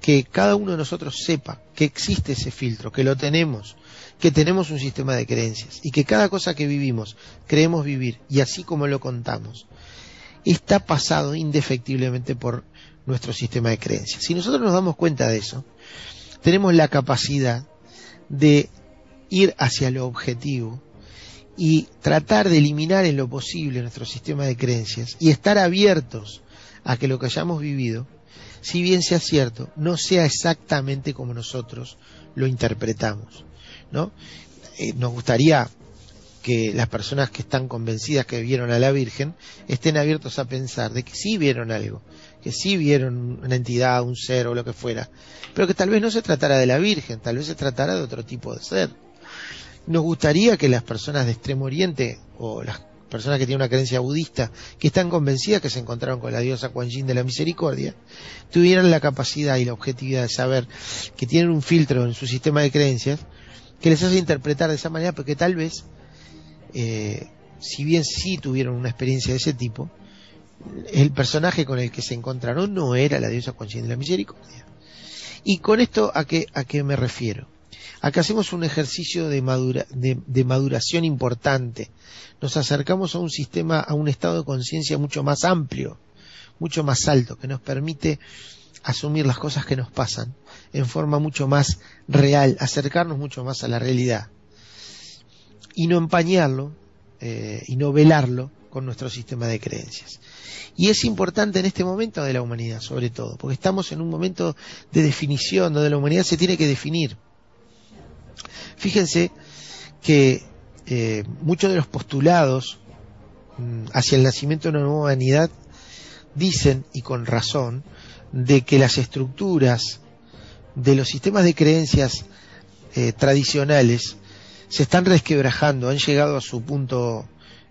que cada uno de nosotros sepa que existe ese filtro, que lo tenemos, que tenemos un sistema de creencias y que cada cosa que vivimos, creemos vivir y así como lo contamos, está pasado indefectiblemente por nuestro sistema de creencias. Si nosotros nos damos cuenta de eso, tenemos la capacidad de ir hacia lo objetivo y tratar de eliminar en lo posible nuestro sistema de creencias y estar abiertos a que lo que hayamos vivido, si bien sea cierto, no sea exactamente como nosotros lo interpretamos, ¿no? Eh, nos gustaría que las personas que están convencidas que vieron a la Virgen estén abiertos a pensar de que sí vieron algo, que sí vieron una entidad, un ser o lo que fuera, pero que tal vez no se tratara de la Virgen, tal vez se tratara de otro tipo de ser. Nos gustaría que las personas de Extremo Oriente o las personas que tienen una creencia budista, que están convencidas que se encontraron con la diosa Kuan Yin de la misericordia, tuvieran la capacidad y la objetividad de saber que tienen un filtro en su sistema de creencias que les hace interpretar de esa manera, porque tal vez, eh, si bien sí tuvieron una experiencia de ese tipo, el personaje con el que se encontraron no era la diosa Kuan Yin de la misericordia. Y con esto, ¿a qué, a qué me refiero? Acá hacemos un ejercicio de, madura, de, de, maduración importante. Nos acercamos a un sistema, a un estado de conciencia mucho más amplio, mucho más alto, que nos permite asumir las cosas que nos pasan en forma mucho más real, acercarnos mucho más a la realidad y no empañarlo eh, y no velarlo con nuestro sistema de creencias. Y es importante en este momento de la humanidad, sobre todo, porque estamos en un momento de definición donde la humanidad se tiene que definir. Fíjense que eh, muchos de los postulados mm, hacia el nacimiento de una nueva humanidad dicen, y con razón, de que las estructuras de los sistemas de creencias eh, tradicionales se están resquebrajando, han llegado a su punto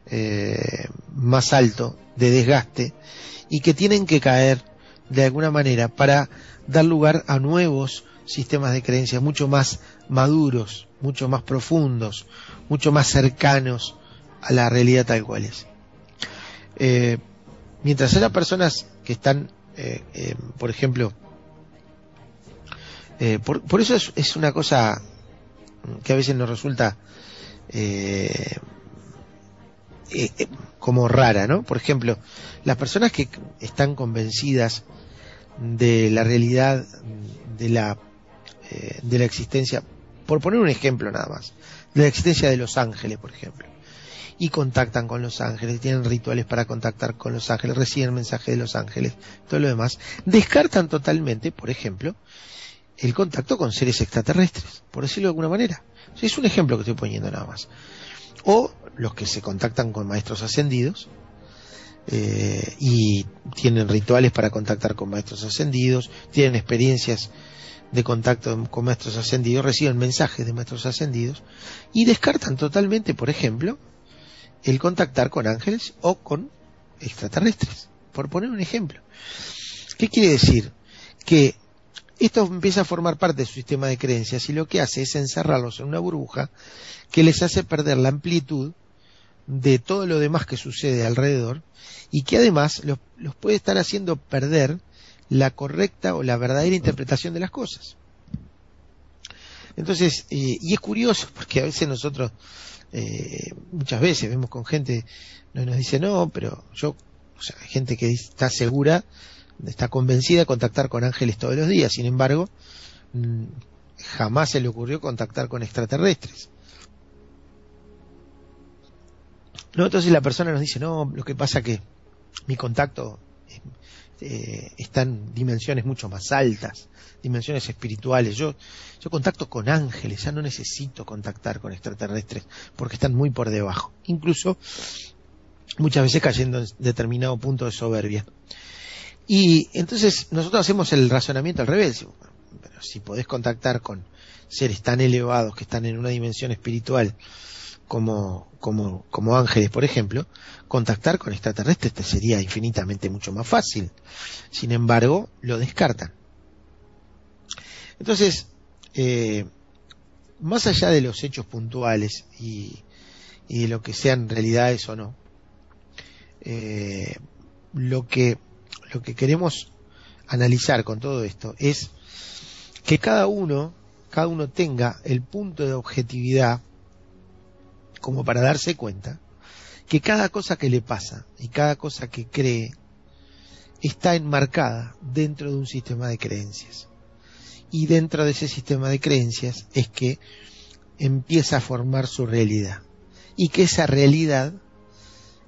eh, más alto de desgaste y que tienen que caer de alguna manera para dar lugar a nuevos sistemas de creencias mucho más maduros, mucho más profundos, mucho más cercanos a la realidad tal cual es. Eh, mientras haya personas que están, eh, eh, por ejemplo, eh, por, por, eso es, es, una cosa que a veces nos resulta como rara, ¿no? Por ejemplo, las personas que están convencidas de la realidad de la de la existencia, por poner un ejemplo nada más, de la existencia de los ángeles, por ejemplo, y contactan con los ángeles, tienen rituales para contactar con los ángeles, reciben mensajes de los ángeles, todo lo demás, descartan totalmente, por ejemplo, el contacto con seres extraterrestres, por decirlo de alguna manera. Es un ejemplo que estoy poniendo nada más. O los que se contactan con maestros ascendidos, eh, y tienen rituales para contactar con maestros ascendidos, tienen experiencias de contacto con maestros ascendidos, reciben mensajes de maestros ascendidos y descartan totalmente, por ejemplo, el contactar con ángeles o con extraterrestres, por poner un ejemplo. ¿Qué quiere decir? Que esto empieza a formar parte de su sistema de creencias y lo que hace es encerrarlos en una burbuja que les hace perder la amplitud de todo lo demás que sucede alrededor y que además los, los puede estar haciendo perder la correcta o la verdadera interpretación de las cosas. Entonces, eh, y es curioso porque a veces nosotros, eh, muchas veces vemos con gente, nos dice, no, pero yo, o sea, hay gente que está segura, está convencida de contactar con ángeles todos los días, sin embargo, mmm, jamás se le ocurrió contactar con extraterrestres. No, entonces la persona nos dice, no, lo que pasa que mi contacto eh, está en dimensiones mucho más altas, dimensiones espirituales. Yo, yo contacto con ángeles, ya no necesito contactar con extraterrestres porque están muy por debajo. Incluso muchas veces cayendo en determinado punto de soberbia. Y entonces nosotros hacemos el razonamiento al revés. Pero si podés contactar con seres tan elevados que están en una dimensión espiritual como, como, como ángeles, por ejemplo, contactar con extraterrestres te sería infinitamente mucho más fácil. Sin embargo, lo descartan. Entonces, eh, más allá de los hechos puntuales y, y, de lo que sean realidades o no, eh, lo que lo que queremos analizar con todo esto es que cada uno, cada uno tenga el punto de objetividad como para darse cuenta que cada cosa que le pasa y cada cosa que cree está enmarcada dentro de un sistema de creencias. Y dentro de ese sistema de creencias es que empieza a formar su realidad. Y que esa realidad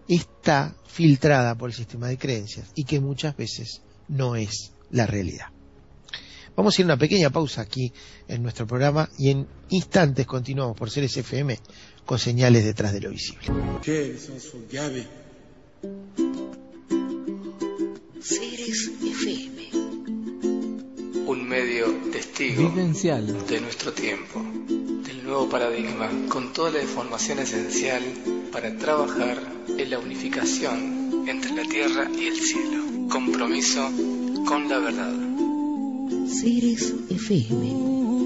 está filtrada por el sistema de creencias y que muchas veces no es la realidad. Vamos a ir a una pequeña pausa aquí en nuestro programa y en instantes continuamos por Ceres FM con señales detrás de lo visible. Ceres FM. Un medio testigo Vivencial. de nuestro tiempo, del nuevo paradigma, con toda la información esencial para trabajar en la unificación entre la tierra y el cielo. Compromiso con la verdad. Ceres FM.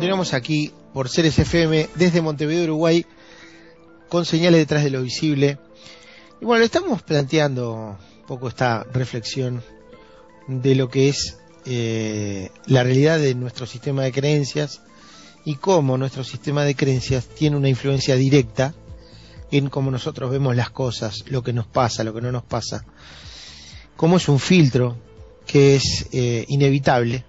Continuamos aquí por Ceres FM desde Montevideo, Uruguay, con señales detrás de lo visible. Y bueno, estamos planteando un poco esta reflexión de lo que es eh, la realidad de nuestro sistema de creencias y cómo nuestro sistema de creencias tiene una influencia directa en cómo nosotros vemos las cosas, lo que nos pasa, lo que no nos pasa. Cómo es un filtro que es eh, inevitable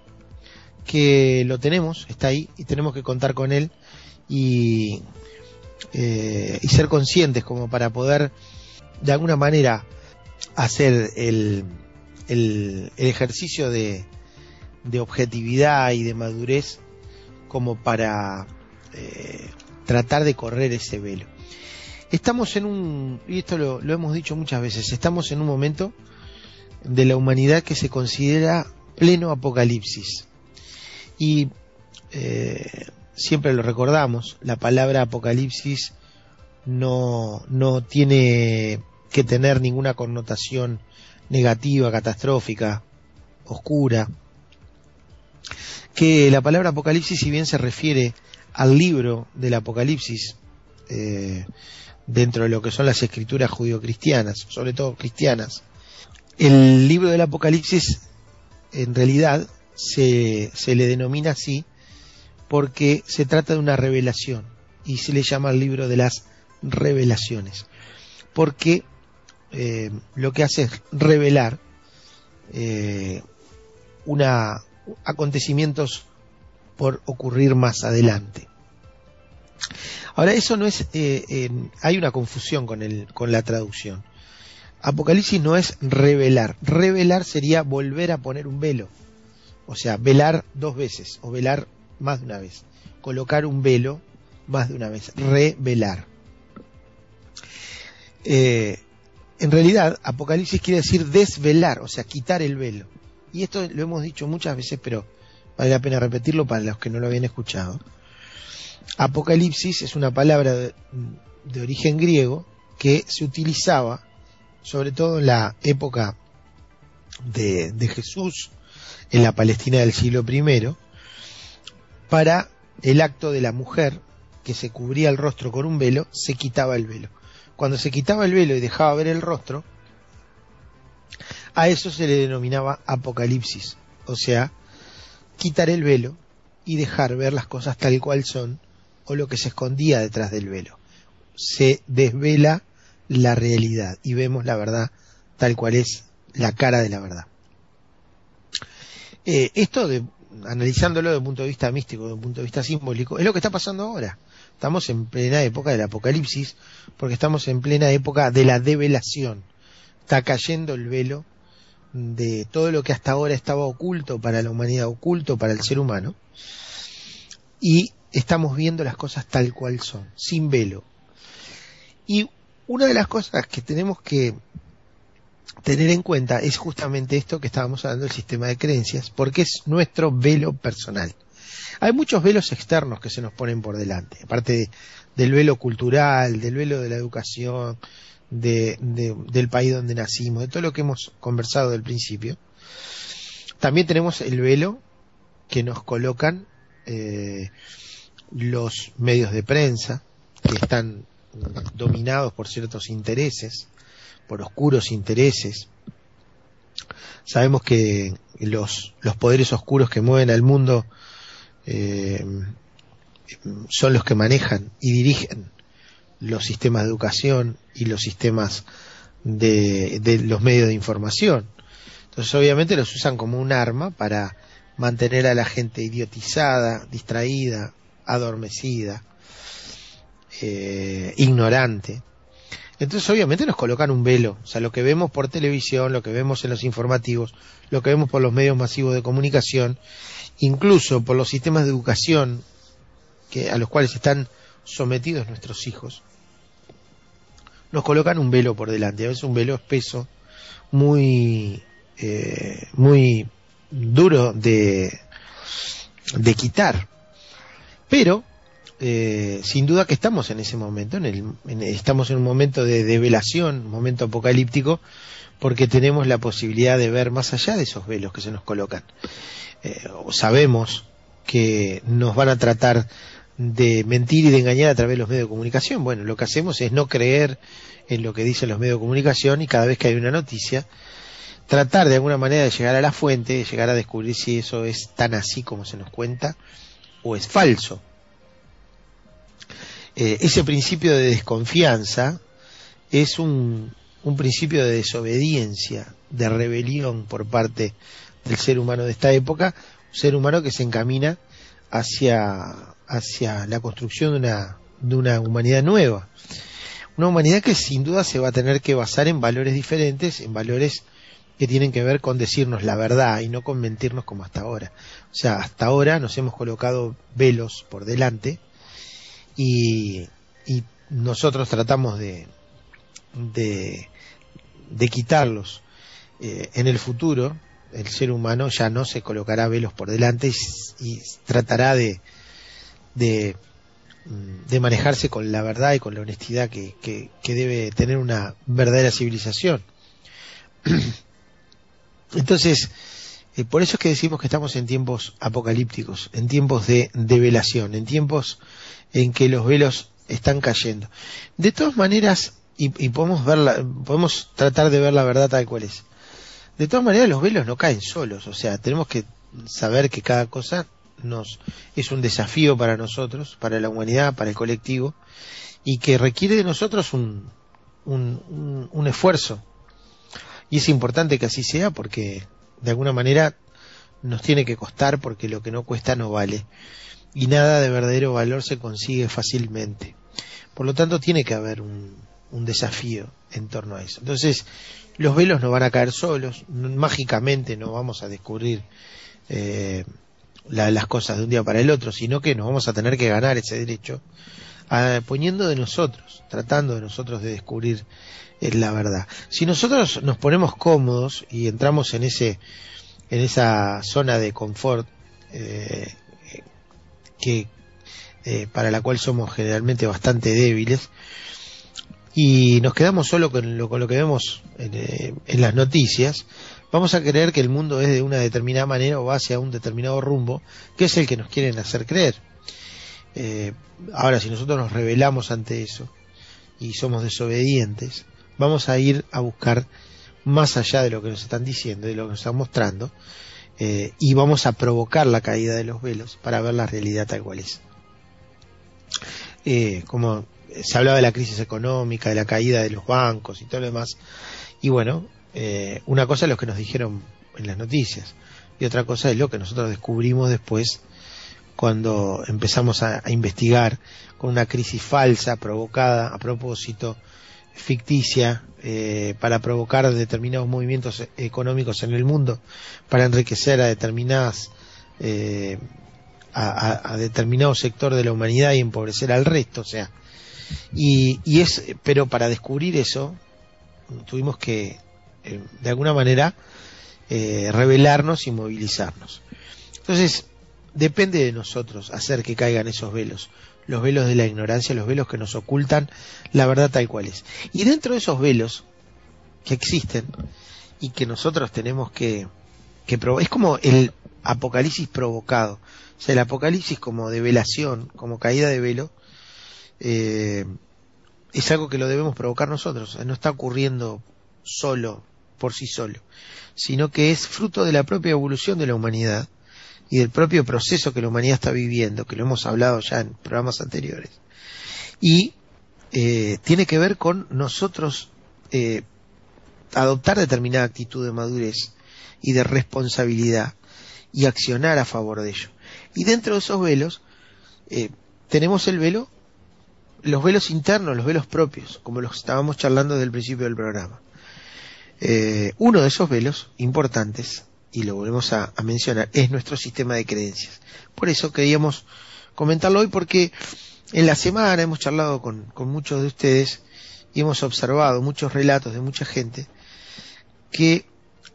que lo tenemos, está ahí, y tenemos que contar con él y, eh, y ser conscientes como para poder de alguna manera hacer el, el, el ejercicio de, de, objetividad y de madurez como para eh, tratar de correr ese velo. Estamos en un, y esto lo, lo hemos dicho muchas veces, estamos en un momento de la humanidad que se considera pleno apocalipsis y eh, siempre lo recordamos, la palabra apocalipsis no, no tiene que tener ninguna connotación negativa, catastrófica, oscura. Que la palabra apocalipsis, si bien se refiere al libro del apocalipsis, eh, dentro de lo que son las escrituras judio-cristianas, sobre todo cristianas, el libro del apocalipsis en realidad se, le denomina así porque se trata de una revelación y se le llama el libro de las revelaciones. Porque eh, lo que hace es revelar eh, una acontecimientos por ocurrir más adelante. Ahora eso no es eh, hay una confusión con el con la traducción. Apocalipsis no es revelar. Revelar sería volver a poner un velo o sea, velar dos veces o velar más de una vez. Colocar un velo más de una vez. Revelar. Eh, en realidad, Apocalipsis quiere decir desvelar, o sea, quitar el velo. Y esto lo hemos dicho muchas veces, pero vale la pena repetirlo para los que no lo habían escuchado. Apocalipsis es una palabra de, origen griego que se utilizaba, sobre todo en la época de Jesús, en la Palestina del siglo I, para el acto de la mujer que se cubría el rostro con un velo, se quitaba el velo. Cuando se quitaba el velo y dejaba ver el rostro, a eso se le denominaba apocalipsis, o sea, quitar el velo y dejar ver las cosas tal cual son o lo que se escondía detrás del velo. Se desvela la realidad y vemos la verdad tal cual es la cara de la verdad. Eh, esto, analizándolo desde un punto de vista místico, desde un punto de vista simbólico, es lo que está pasando ahora. Estamos en plena época del apocalipsis, porque estamos en plena época de la develación. Está cayendo el velo de todo lo que hasta ahora estaba oculto para la humanidad, oculto para el ser humano, y estamos viendo las cosas tal cual son, sin velo. Y una de las cosas que tenemos que tener en cuenta es justamente esto que estábamos hablando del sistema de creencias, porque es nuestro velo personal. Hay muchos velos externos que se nos ponen por delante, aparte del velo cultural, del velo de la educación, de, del país donde nacimos, de todo lo que hemos conversado del principio. También tenemos el velo que nos colocan eh, los medios de prensa, que están dominados por ciertos intereses, por oscuros intereses. Sabemos que los, los poderes oscuros que mueven al mundo eh, son los que manejan y dirigen los sistemas de educación y los sistemas de, de los medios de información. Entonces obviamente los usan como un arma para mantener a la gente idiotizada, distraída, adormecida, eh, ignorante. Entonces obviamente nos colocan un velo, o sea, lo que vemos por televisión, lo que vemos en los informativos, lo que vemos por los medios masivos de comunicación, incluso por los sistemas de educación que, a los cuales están sometidos nuestros hijos, nos colocan un velo por delante, a veces un velo espeso, muy, eh, muy duro de, de quitar. Pero, eh, sin duda que estamos en ese momento, en el, estamos en un momento de develación, un momento apocalíptico, porque tenemos la posibilidad de ver más allá de esos velos que se nos colocan. Eh, sabemos que nos van a tratar de mentir y de engañar a través de los medios de comunicación. Bueno, lo que hacemos es no creer en lo que dicen los medios de comunicación y cada vez que hay una noticia, tratar de alguna manera de llegar a la fuente, de llegar a descubrir si eso es tan así como se nos cuenta o es falso. Eh, ese principio de desconfianza es un, un principio de desobediencia, de rebelión por parte del ser humano de esta época, un ser humano que se encamina hacia, hacia la construcción de una, de una humanidad nueva. Una humanidad que sin duda se va a tener que basar en valores diferentes, en valores que tienen que ver con decirnos la verdad y no con mentirnos como hasta ahora. O sea, hasta ahora nos hemos colocado velos por delante y, y nosotros tratamos de, de, quitarlos. Eh, en el futuro, el ser humano ya no se colocará velos por delante y, tratará de, de, de, manejarse con la verdad y con la honestidad que, que debe tener una verdadera civilización. Entonces, eh, por eso es que decimos que estamos en tiempos apocalípticos, en tiempos de develación, en tiempos en que los velos están cayendo. De todas maneras, y, podemos verla, podemos tratar de ver la verdad tal cual es. De todas maneras, los velos no caen solos, o sea, tenemos que saber que cada cosa nos es un desafío para nosotros, para la humanidad, para el colectivo, y que requiere de nosotros un, un, un esfuerzo, y es importante que así sea porque de alguna manera nos tiene que costar porque lo que no cuesta no vale. Y nada de verdadero valor se consigue fácilmente. Por lo tanto, tiene que haber un, desafío en torno a eso. Entonces, los velos no van a caer solos, mágicamente no vamos a descubrir eh, las cosas de un día para el otro, sino que nos vamos a tener que ganar ese derecho poniendo de nosotros, tratando de nosotros de descubrir es la verdad. Si nosotros nos ponemos cómodos y entramos en ese en esa zona de confort eh, que eh, para la cual somos generalmente bastante débiles y nos quedamos solo con lo, con lo que vemos en, eh, en, las noticias, vamos a creer que el mundo es de una determinada manera o va hacia un determinado rumbo, que es el que nos quieren hacer creer. ahora, si nosotros nos rebelamos ante eso y somos desobedientes, vamos a ir a buscar más allá de lo que nos están diciendo, de lo que nos están mostrando, eh, y vamos a provocar la caída de los velos para ver la realidad tal cual es. Eh, como se hablaba de la crisis económica, de la caída de los bancos y todo lo demás, y bueno, eh, una cosa es lo que nos dijeron en las noticias, y otra cosa es lo que nosotros descubrimos después cuando empezamos a investigar con una crisis falsa provocada a propósito ficticia eh, para provocar determinados movimientos económicos en el mundo, para enriquecer a determinadas eh, a, determinado sector de la humanidad y empobrecer al resto, o sea, y, y es, pero para descubrir eso tuvimos que eh, de alguna manera revelarnos y movilizarnos. Entonces, depende de nosotros hacer que caigan esos velos, los velos de la ignorancia, los velos que nos ocultan la verdad tal cual es. Y dentro de esos velos que existen y que nosotros tenemos que, que es como el apocalipsis provocado, o sea, el apocalipsis como develación, como caída de velo, eh, es algo que lo debemos provocar nosotros, no está ocurriendo solo, por sí solo, sino que es fruto de la propia evolución de la humanidad y del propio proceso que la humanidad está viviendo, que lo hemos hablado ya en programas anteriores. Y eh, tiene que ver con nosotros eh, adoptar determinada actitud de madurez y de responsabilidad y accionar a favor de ello. Y dentro de esos velos eh, tenemos el velo, los velos internos, los velos propios, como los estábamos charlando desde el principio del programa. uno de esos velos importantes y lo volvemos a, mencionar, es nuestro sistema de creencias. Por eso queríamos comentarlo hoy porque en la semana hemos charlado con, muchos de ustedes y hemos observado muchos relatos de mucha gente que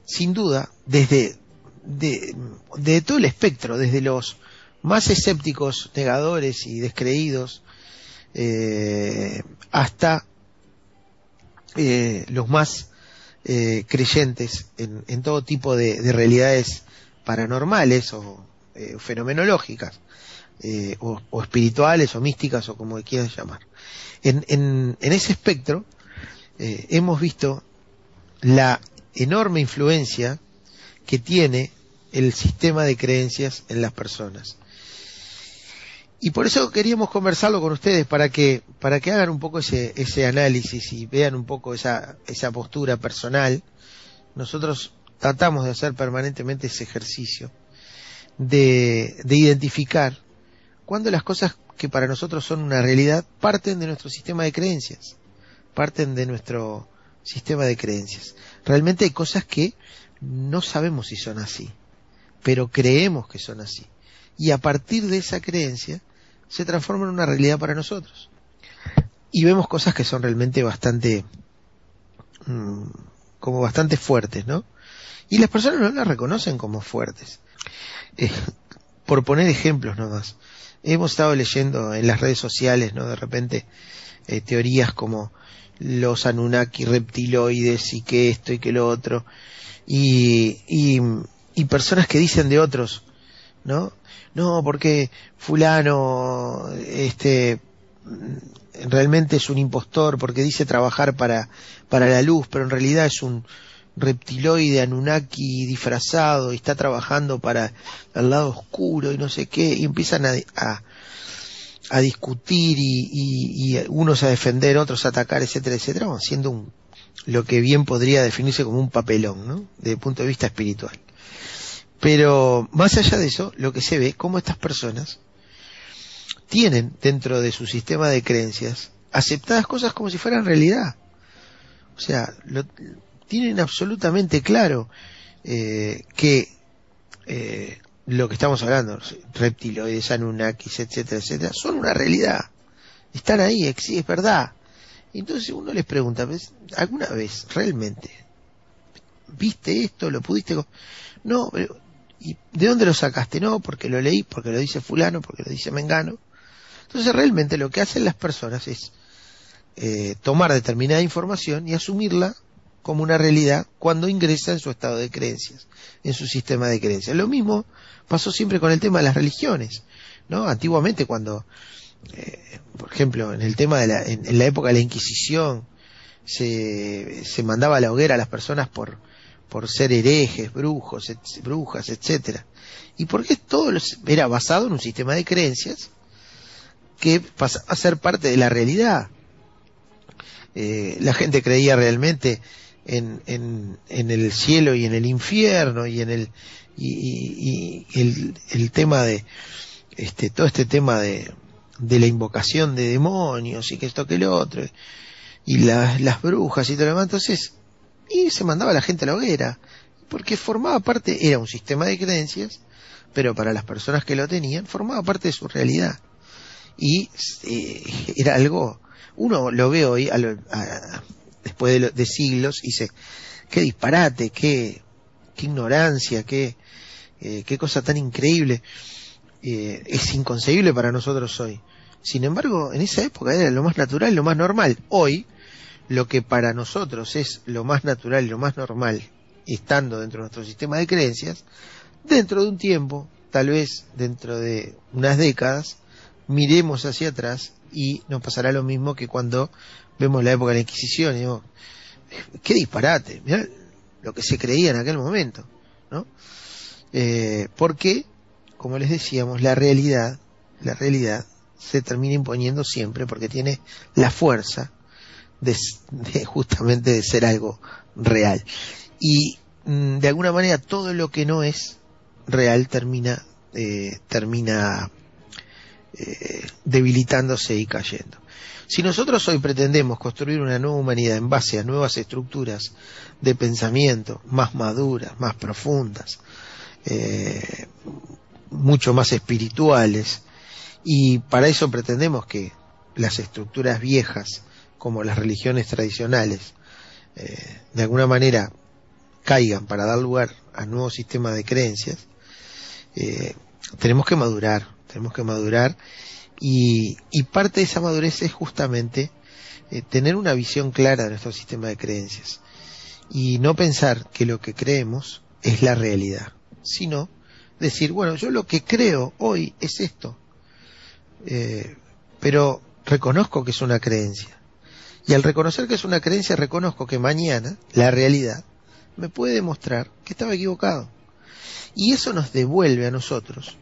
sin duda desde de, todo el espectro, desde los más escépticos, negadores y descreídos, eh, hasta eh, los más eh, creyentes en, todo tipo de, realidades paranormales o eh, fenomenológicas, eh, o, espirituales o místicas o como quieras llamar. En, en, ese espectro hemos visto la enorme influencia que tiene el sistema de creencias en las personas. Y por eso queríamos conversarlo con ustedes para que, para que hagan un poco ese, ese análisis y vean un poco esa, esa postura personal. Nosotros tratamos de hacer permanentemente ese ejercicio de, de identificar cuando las cosas que para nosotros son una realidad parten de nuestro sistema de creencias, parten de nuestro sistema de creencias. Realmente hay cosas que no sabemos si son así, pero creemos que son así. Y a partir de esa creencia se transforma en una realidad para nosotros. Y vemos cosas que son realmente bastante, mm, como bastante fuertes, ¿no? Y las personas no las reconocen como fuertes. Eh, por poner ejemplos nomás. Hemos estado leyendo en las redes sociales, ¿no? De repente, eh, teorías como los Anunnaki reptiloides y que esto y que lo otro. Y, y, y personas que dicen de otros, ¿no? No, porque fulano, este, realmente es un impostor porque dice trabajar para, para la luz, pero en realidad es un reptiloide Anunnaki disfrazado y está trabajando para el lado oscuro y no sé qué, y empiezan a, a, discutir y, unos a defender, otros a atacar, etcétera, etcétera, haciendo un, lo que bien podría definirse como un papelón, ¿no? Desde el punto de vista espiritual. Pero más allá de eso, lo que se ve es cómo estas personas tienen dentro de su sistema de creencias aceptadas cosas como si fueran realidad. O sea, lo, tienen absolutamente claro eh, que eh, lo que estamos hablando, reptiloides, anunnakis, etcétera, etcétera, son una realidad. Están ahí, es verdad. Entonces uno les pregunta, ¿alguna vez realmente viste esto? ¿Lo pudiste? No, pero ¿Y de dónde lo sacaste? No, porque lo leí, porque lo dice fulano, porque lo dice Mengano. Entonces realmente lo que hacen las personas es eh, tomar determinada información y asumirla como una realidad cuando ingresa en su estado de creencias, en su sistema de creencias. Lo mismo pasó siempre con el tema de las religiones, ¿no? Antiguamente cuando, eh, por ejemplo, en el tema de la, en, la época de la Inquisición, se, se mandaba a la hoguera a las personas por, por ser herejes, brujos, brujas, etcétera. Y porque todo era basado en un sistema de creencias que pasaba a ser parte de la realidad. Eh, la gente creía realmente en, en, en, el cielo y en el infierno y en el y, el, el, tema de este todo este tema de, de la invocación de demonios y que esto que lo otro y las brujas y todo lo demás entonces y se mandaba a la gente a la hoguera, porque formaba parte, era un sistema de creencias, pero para las personas que lo tenían, formaba parte de su realidad. Y eh, era algo, uno lo ve hoy, después de, siglos, y dice, qué disparate, qué, qué ignorancia, qué, eh, qué cosa tan increíble. eh, es inconcebible para nosotros hoy. Sin embargo, en esa época era lo más natural, lo más normal. Hoy, lo que para nosotros es lo más natural y lo más normal, estando dentro de nuestro sistema de creencias, dentro de un tiempo, tal vez dentro de unas décadas, miremos hacia atrás y nos pasará lo mismo que cuando vemos la época de la Inquisición y digo, qué disparate, mirá lo que se creía en aquel momento, ¿no? Eh, porque, como les decíamos, la realidad, la realidad se termina imponiendo siempre porque tiene la fuerza de, justamente de ser algo real. Y mm, de alguna manera todo lo que no es real termina, eh, termina eh, debilitándose y cayendo. Si nosotros hoy pretendemos construir una nueva humanidad en base a nuevas estructuras de pensamiento más maduras, más profundas, eh, mucho más espirituales, y para eso pretendemos que las estructuras viejas, como las religiones tradicionales, eh, de alguna manera caigan para dar lugar a nuevos sistemas de creencias, eh, tenemos que madurar, tenemos que madurar y, parte de esa madurez es justamente eh, tener una visión clara de nuestro sistema de creencias y no pensar que lo que creemos es la realidad, sino decir, bueno, yo lo que creo hoy es esto, pero reconozco que es una creencia. Y al reconocer que es una creencia, reconozco que mañana la realidad me puede demostrar que estaba equivocado. Y eso nos devuelve a nosotros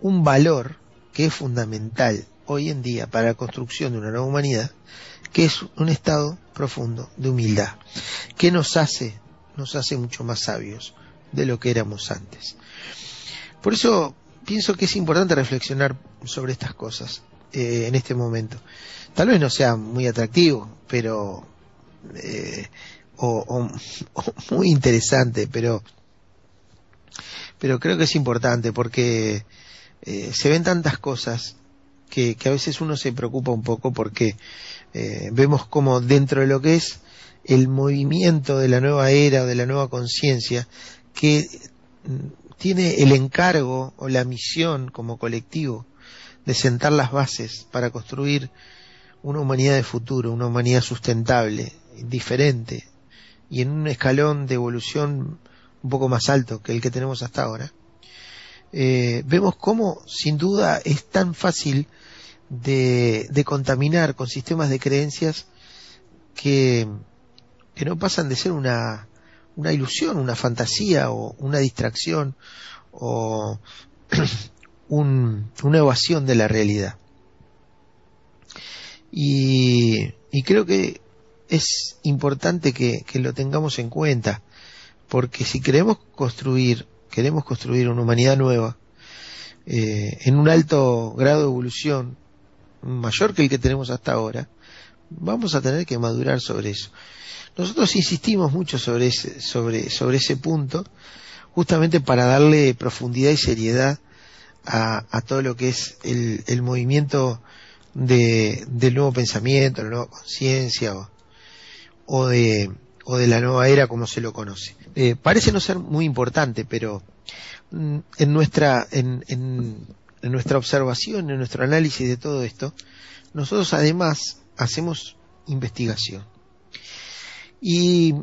un valor que es fundamental hoy en día para la construcción de una nueva humanidad, que es un estado profundo de humildad, que nos hace, nos hace mucho más sabios de lo que éramos antes. Por eso pienso que es importante reflexionar sobre estas cosas eh, en este momento. Tal vez no sea muy atractivo, pero eh, o, muy interesante, pero pero creo que es importante porque eh, se ven tantas cosas que, que, a veces uno se preocupa un poco porque eh, vemos como dentro de lo que es el movimiento de la nueva era o de la nueva conciencia que mm, tiene el encargo o la misión como colectivo de sentar las bases para construir una humanidad de futuro, una humanidad sustentable, diferente y en un escalón de evolución un poco más alto que el que tenemos hasta ahora, eh, vemos cómo sin duda es tan fácil de, contaminar con sistemas de creencias que, que no pasan de ser una, una ilusión, una fantasía o una distracción o un, una evasión de la realidad. Y, y creo que es importante que, lo tengamos en cuenta, porque si queremos construir, queremos construir una humanidad nueva, eh, en un alto grado de evolución, mayor que el que tenemos hasta ahora, vamos a tener que madurar sobre eso. Nosotros insistimos mucho sobre ese, sobre, sobre ese punto, justamente para darle profundidad y seriedad a, a todo lo que es el, el movimiento de, del nuevo pensamiento, la nueva conciencia o, o, de, o de la nueva era como se lo conoce. Eh, parece no ser muy importante, pero mm, en nuestra, en, en, en nuestra observación, en nuestro análisis de todo esto, nosotros además hacemos investigación. Y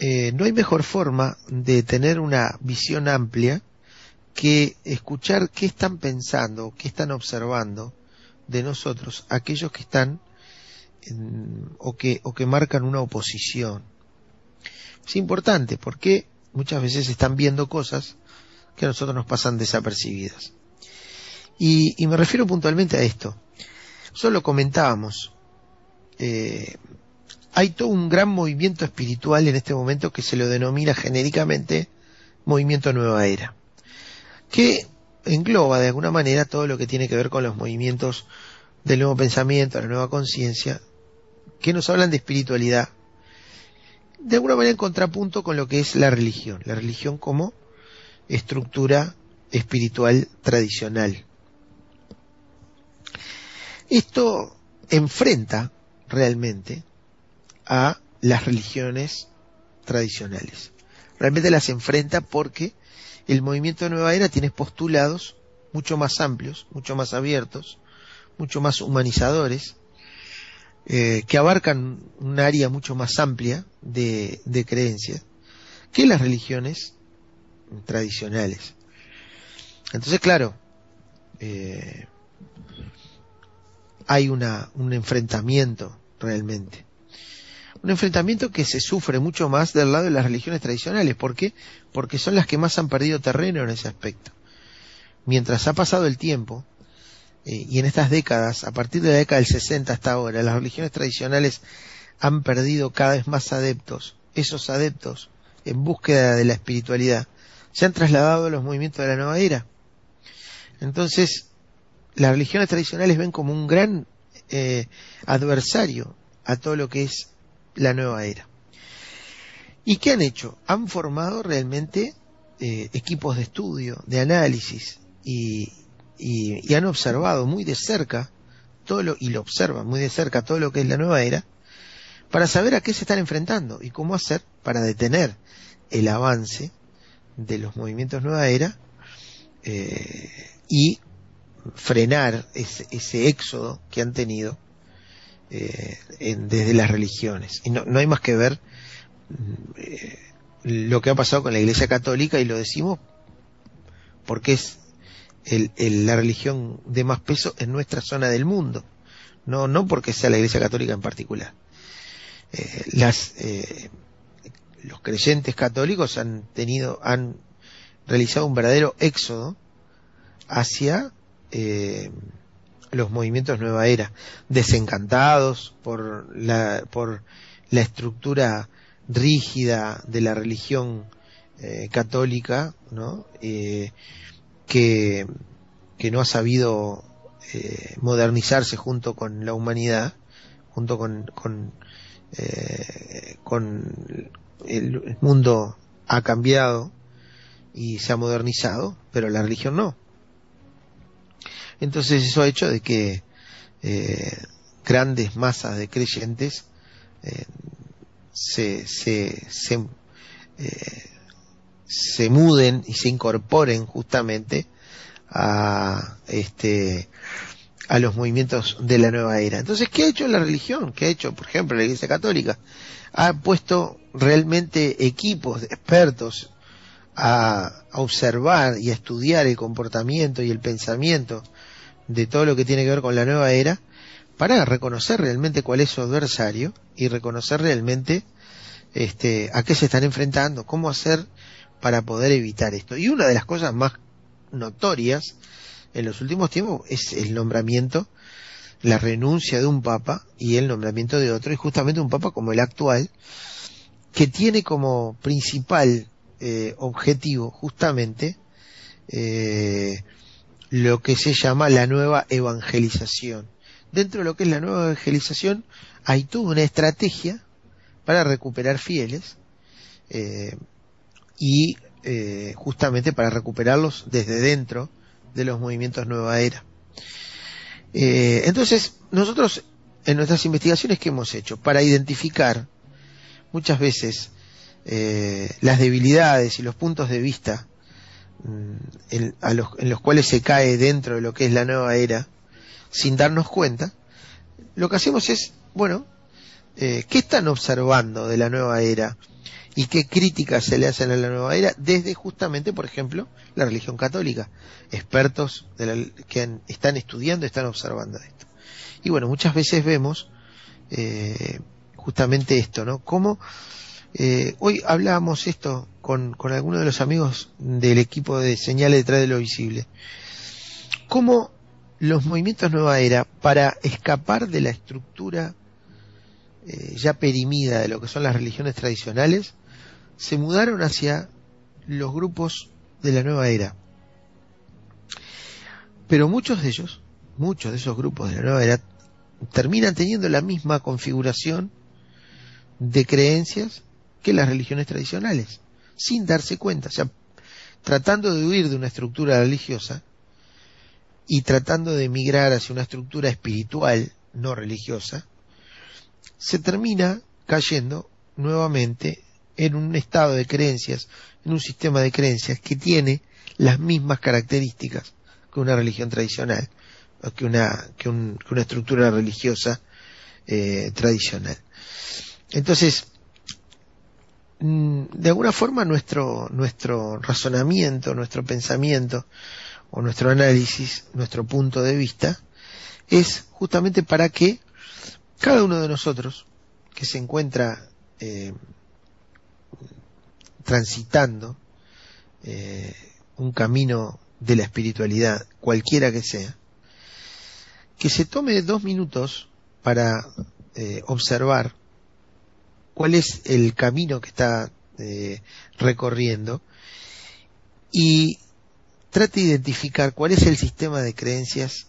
eh, no hay mejor forma de tener una visión amplia que escuchar qué están pensando, qué están observando de nosotros aquellos que están en, o, que, o que marcan una oposición. Es importante porque muchas veces están viendo cosas que a nosotros nos pasan desapercibidas. Y, me refiero puntualmente a esto. Solo comentábamos eh, hay todo un gran movimiento espiritual en este momento que se lo denomina genéricamente movimiento nueva era, que engloba de alguna manera todo lo que tiene que ver con los movimientos del nuevo pensamiento, la nueva conciencia, que nos hablan de espiritualidad, de alguna manera en contrapunto con lo que es la religión, la religión como estructura espiritual tradicional. Esto enfrenta realmente a las religiones tradicionales. Realmente las enfrenta porque el movimiento de Nueva Era tiene postulados mucho más amplios, mucho más abiertos, mucho más humanizadores, eh, que abarcan un área mucho más amplia de, de creencias que las religiones tradicionales. Entonces, claro, eh, hay una, un enfrentamiento realmente. Un enfrentamiento que se sufre mucho más del lado de las religiones tradicionales. ¿Por qué? Porque son las que más han perdido terreno en ese aspecto. Mientras ha pasado el tiempo, eh, y en estas décadas, a partir de la década del 60 hasta ahora, las religiones tradicionales han perdido cada vez más adeptos. Esos adeptos, en búsqueda de la espiritualidad, se han trasladado a los movimientos de la nueva era. Entonces, las religiones tradicionales ven como un gran eh, adversario a todo lo que es la nueva era. ¿Y qué han hecho? Han formado realmente eh, equipos de estudio, de análisis y, y, han observado muy de cerca todo lo, y lo observan muy de cerca todo lo que es la nueva era para saber a qué se están enfrentando y cómo hacer para detener el avance de los movimientos nueva era eh, y frenar ese, ese, éxodo que han tenido eh, desde las religiones. Y no, no, hay más que ver eh, lo que ha pasado con la Iglesia Católica y lo decimos porque es el, la religión de más peso en nuestra zona del mundo, no, no porque sea la Iglesia Católica en particular. Eh, las, eh, los creyentes católicos han tenido, han realizado un verdadero éxodo hacia eh, los movimientos nueva era, desencantados por la, por la estructura rígida de la religión eh, católica, ¿no? Eh, que, que no ha sabido eh, modernizarse junto con la humanidad, junto con, con, eh, con el mundo ha cambiado y se ha modernizado, pero la religión no. Entonces eso ha hecho de que eh, grandes masas de creyentes eh, se, se, eh, se muden y se incorporen justamente a este a los movimientos de la nueva era. Entonces, ¿qué ha hecho la religión? ¿Qué ha hecho, por ejemplo, la Iglesia Católica? Ha puesto realmente equipos de expertos a, a observar y a estudiar el comportamiento y el pensamiento de todo lo que tiene que ver con la nueva era para reconocer realmente cuál es su adversario y reconocer realmente este, a qué se están enfrentando, cómo hacer para poder evitar esto. Y una de las cosas más notorias en los últimos tiempos es el nombramiento, la renuncia de un papa y el nombramiento de otro, y justamente un papa como el actual, que tiene como principal eh, objetivo justamente eh, lo que se llama la nueva evangelización. Dentro de lo que es la nueva evangelización hay toda una estrategia para recuperar fieles eh, y eh, justamente para recuperarlos desde dentro de los movimientos nueva era. Eh, entonces, nosotros en nuestras investigaciones que hemos hecho para identificar muchas veces las debilidades y los puntos de vista los, en los cuales se cae dentro de lo que es la nueva era, sin darnos cuenta, lo que hacemos es, bueno, eh, ¿qué están observando de la nueva era? y qué críticas se le hacen a la nueva era desde justamente, por ejemplo, la religión católica. Expertos de la, que han, están estudiando, están observando esto. Y bueno, muchas veces vemos eh, justamente esto, ¿no? Cómo eh, hoy hablábamos esto con, con algunos de los amigos del equipo de señales detrás de lo visible. Cómo los movimientos nueva era, para escapar de la estructura eh, ya perimida de lo que son las religiones tradicionales, se mudaron hacia los grupos de la nueva era. Pero muchos de ellos, muchos de esos grupos de la nueva era, terminan teniendo la misma configuración de creencias que las religiones tradicionales, sin darse cuenta, o sea, tratando de huir de una estructura religiosa y tratando de emigrar hacia una estructura espiritual, no religiosa, se termina cayendo nuevamente en un estado de creencias, en un sistema de creencias que tiene las mismas características que una religión tradicional, que una, que, una estructura religiosa eh, tradicional. Entonces, de alguna forma nuestro, nuestro razonamiento, nuestro pensamiento o nuestro análisis, nuestro punto de vista, es justamente para que cada uno de nosotros que se encuentra eh, transitando eh, un camino de la espiritualidad, cualquiera que sea, que se tome dos minutos para eh, observar cuál es el camino que está eh, recorriendo y trate de identificar cuál es el sistema de creencias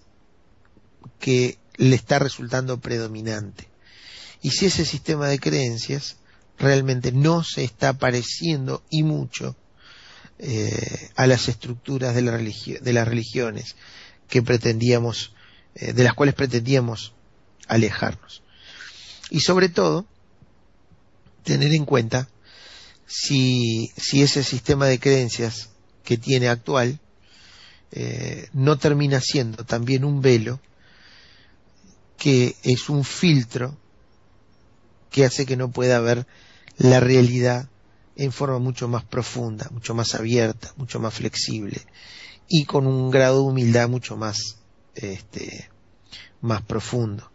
que le está resultando predominante. Y si ese sistema de creencias realmente no se está pareciendo y mucho eh, a las estructuras de, la de las religiones que pretendíamos, eh, de las cuales pretendíamos alejarnos. Y sobre todo, tener en cuenta si, si ese sistema de creencias que tiene actual eh, no termina siendo también un velo que es un filtro que hace que no pueda ver la realidad en forma mucho más profunda, mucho más abierta, mucho más flexible y con un grado de humildad mucho más, este, más profundo.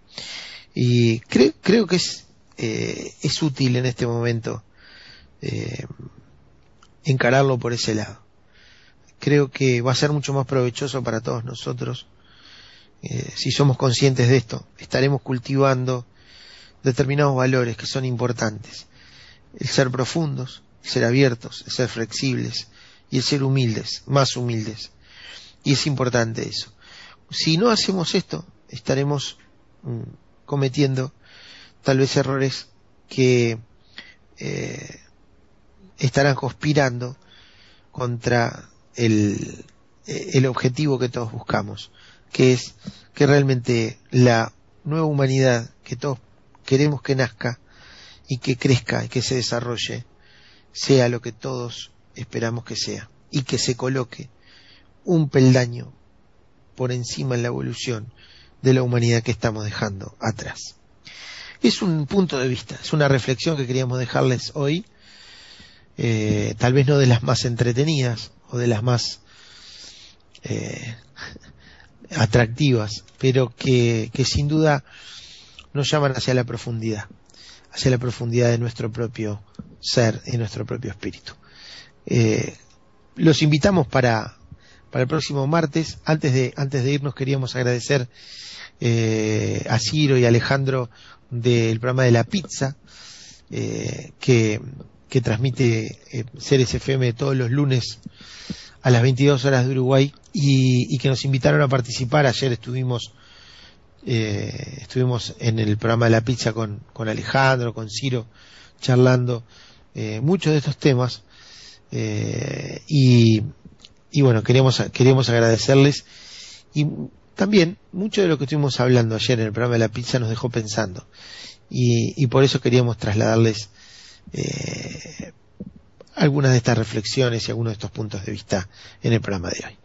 Y creo, creo que es, eh, es útil en este momento eh, encararlo por ese lado. Creo que va a ser mucho más provechoso para todos nosotros. Eh, si somos conscientes de esto, estaremos cultivando determinados valores que son importantes. El ser profundos, el ser abiertos, el ser flexibles y el ser humildes, más humildes. Y es importante eso. Si no hacemos esto, estaremos mm, cometiendo tal vez errores que eh, estarán conspirando contra el, el objetivo que todos buscamos, que es que realmente la nueva humanidad que todos queremos que nazca y que crezca y que se desarrolle sea lo que todos esperamos que sea y que se coloque un peldaño por encima en la evolución de la humanidad que estamos dejando atrás. Es un punto de vista, es una reflexión que queríamos dejarles hoy, eh, tal vez no de las más entretenidas o de las más eh, atractivas, pero que, que sin duda nos llaman hacia la profundidad, hacia la profundidad de nuestro propio ser, y nuestro propio espíritu. Eh, los invitamos para, para el próximo martes. Antes de, antes de irnos queríamos agradecer eh, a Ciro y Alejandro del programa de la pizza, eh, que, que transmite eh, Ceres FM todos los lunes a las 22 horas de Uruguay y, que nos invitaron a participar. Ayer estuvimos eh, estuvimos en el programa de la pizza con, con Alejandro, con Ciro, charlando eh, muchos de estos temas eh, y, y, bueno, queríamos, queríamos agradecerles y también mucho de lo que estuvimos hablando ayer en el programa de la pizza nos dejó pensando y, por eso queríamos trasladarles eh, algunas de estas reflexiones y algunos de estos puntos de vista en el programa de hoy.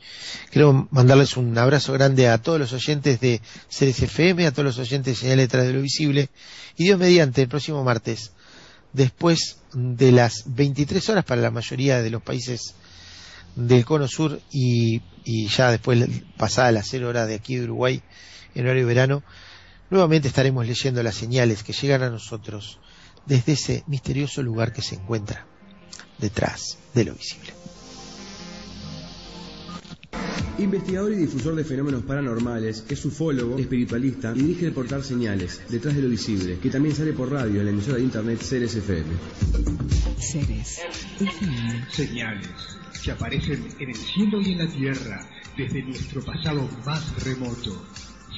Quiero mandarles un abrazo grande a todos los oyentes de Ceres FM, a todos los oyentes de Señal Detrás de lo Visible, y Dios mediante, el próximo martes, después de las 23 horas para la mayoría de los países del Cono Sur y, y ya después pasada las 0 horas de aquí de Uruguay, en horario verano, nuevamente estaremos leyendo las señales que llegan a nosotros desde ese misterioso lugar que se encuentra detrás de lo visible. Investigador y difusor de fenómenos paranormales, es ufólogo, espiritualista y dirige el portal Señales, detrás de lo visible, que también sale por radio en la emisora de internet Ceres FM. Ceres FM. Señales que aparecen en el cielo y en la tierra desde nuestro pasado más remoto.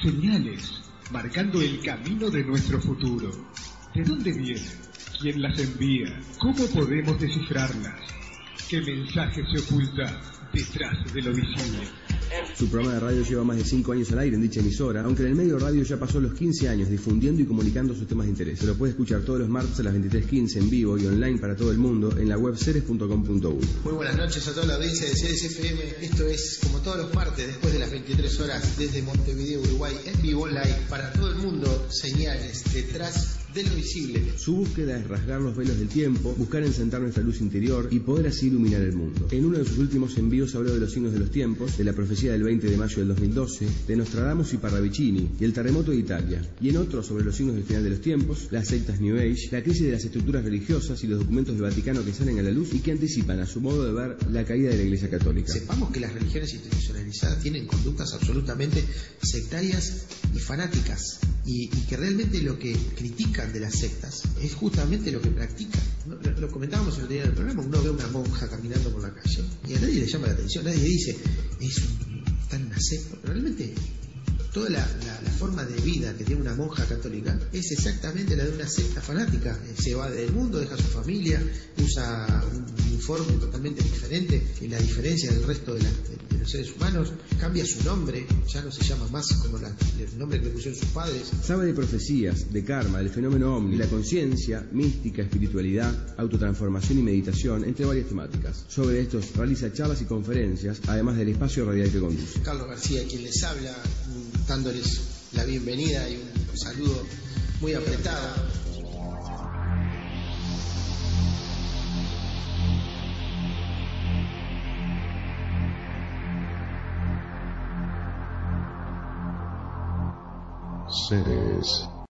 Señales marcando el camino de nuestro futuro. ¿De dónde vienen? ¿Quién las envía? ¿Cómo podemos descifrarlas? ¿Qué mensaje se oculta detrás de lo visible? Su programa de radio lleva más de 5 años al aire en dicha emisora, aunque en el medio radio ya pasó los 15 años difundiendo y comunicando sus temas de interés. Se lo puede escuchar todos los martes a las 23.15 en vivo y online para todo el mundo en la web ceres.com.uy. Muy buenas noches a toda la audiencia de Ceres FM. Esto es como todos los martes después de las 23 horas desde Montevideo, Uruguay, en vivo live para todo el mundo. Señales detrás de lo visible. Su búsqueda es rasgar los velos del tiempo, buscar encentar nuestra luz interior y poder así iluminar el mundo. En uno de sus últimos envíos habló de los signos de los tiempos, de la profecía del 20 de mayo del 2012, de Nostradamus y Parravicini y el terremoto de Italia. Y en otro sobre los signos del final de los tiempos, las sectas New Age, la crisis de las estructuras religiosas y los documentos del Vaticano que salen a la luz y que anticipan a su modo de ver la caída de la Iglesia Católica. Sepamos que las religiones institucionalizadas tienen conductas absolutamente sectarias y fanáticas y, y que realmente lo que critican de las sectas es justamente lo que practican. Lo, comentábamos el otro día en el programa, uno ve una monja caminando por la calle y a nadie le llama la atención, nadie dice, es un, está una secta, realmente toda la, la, la, forma de vida que tiene una monja católica es exactamente la de una secta fanática. Se va del mundo, deja su familia, usa un uniforme totalmente diferente, y la diferencia del resto de, la, de, los seres humanos, cambia su nombre, ya no se llama más como el nombre que le pusieron sus padres. Sabe de profecías, de karma, del fenómeno ovni, la conciencia, mística, espiritualidad, autotransformación y meditación, entre varias temáticas. Sobre estos realiza charlas y conferencias, además del espacio radial que conduce. Carlos García, quien les habla, dándoles la bienvenida y un saludo muy apretado.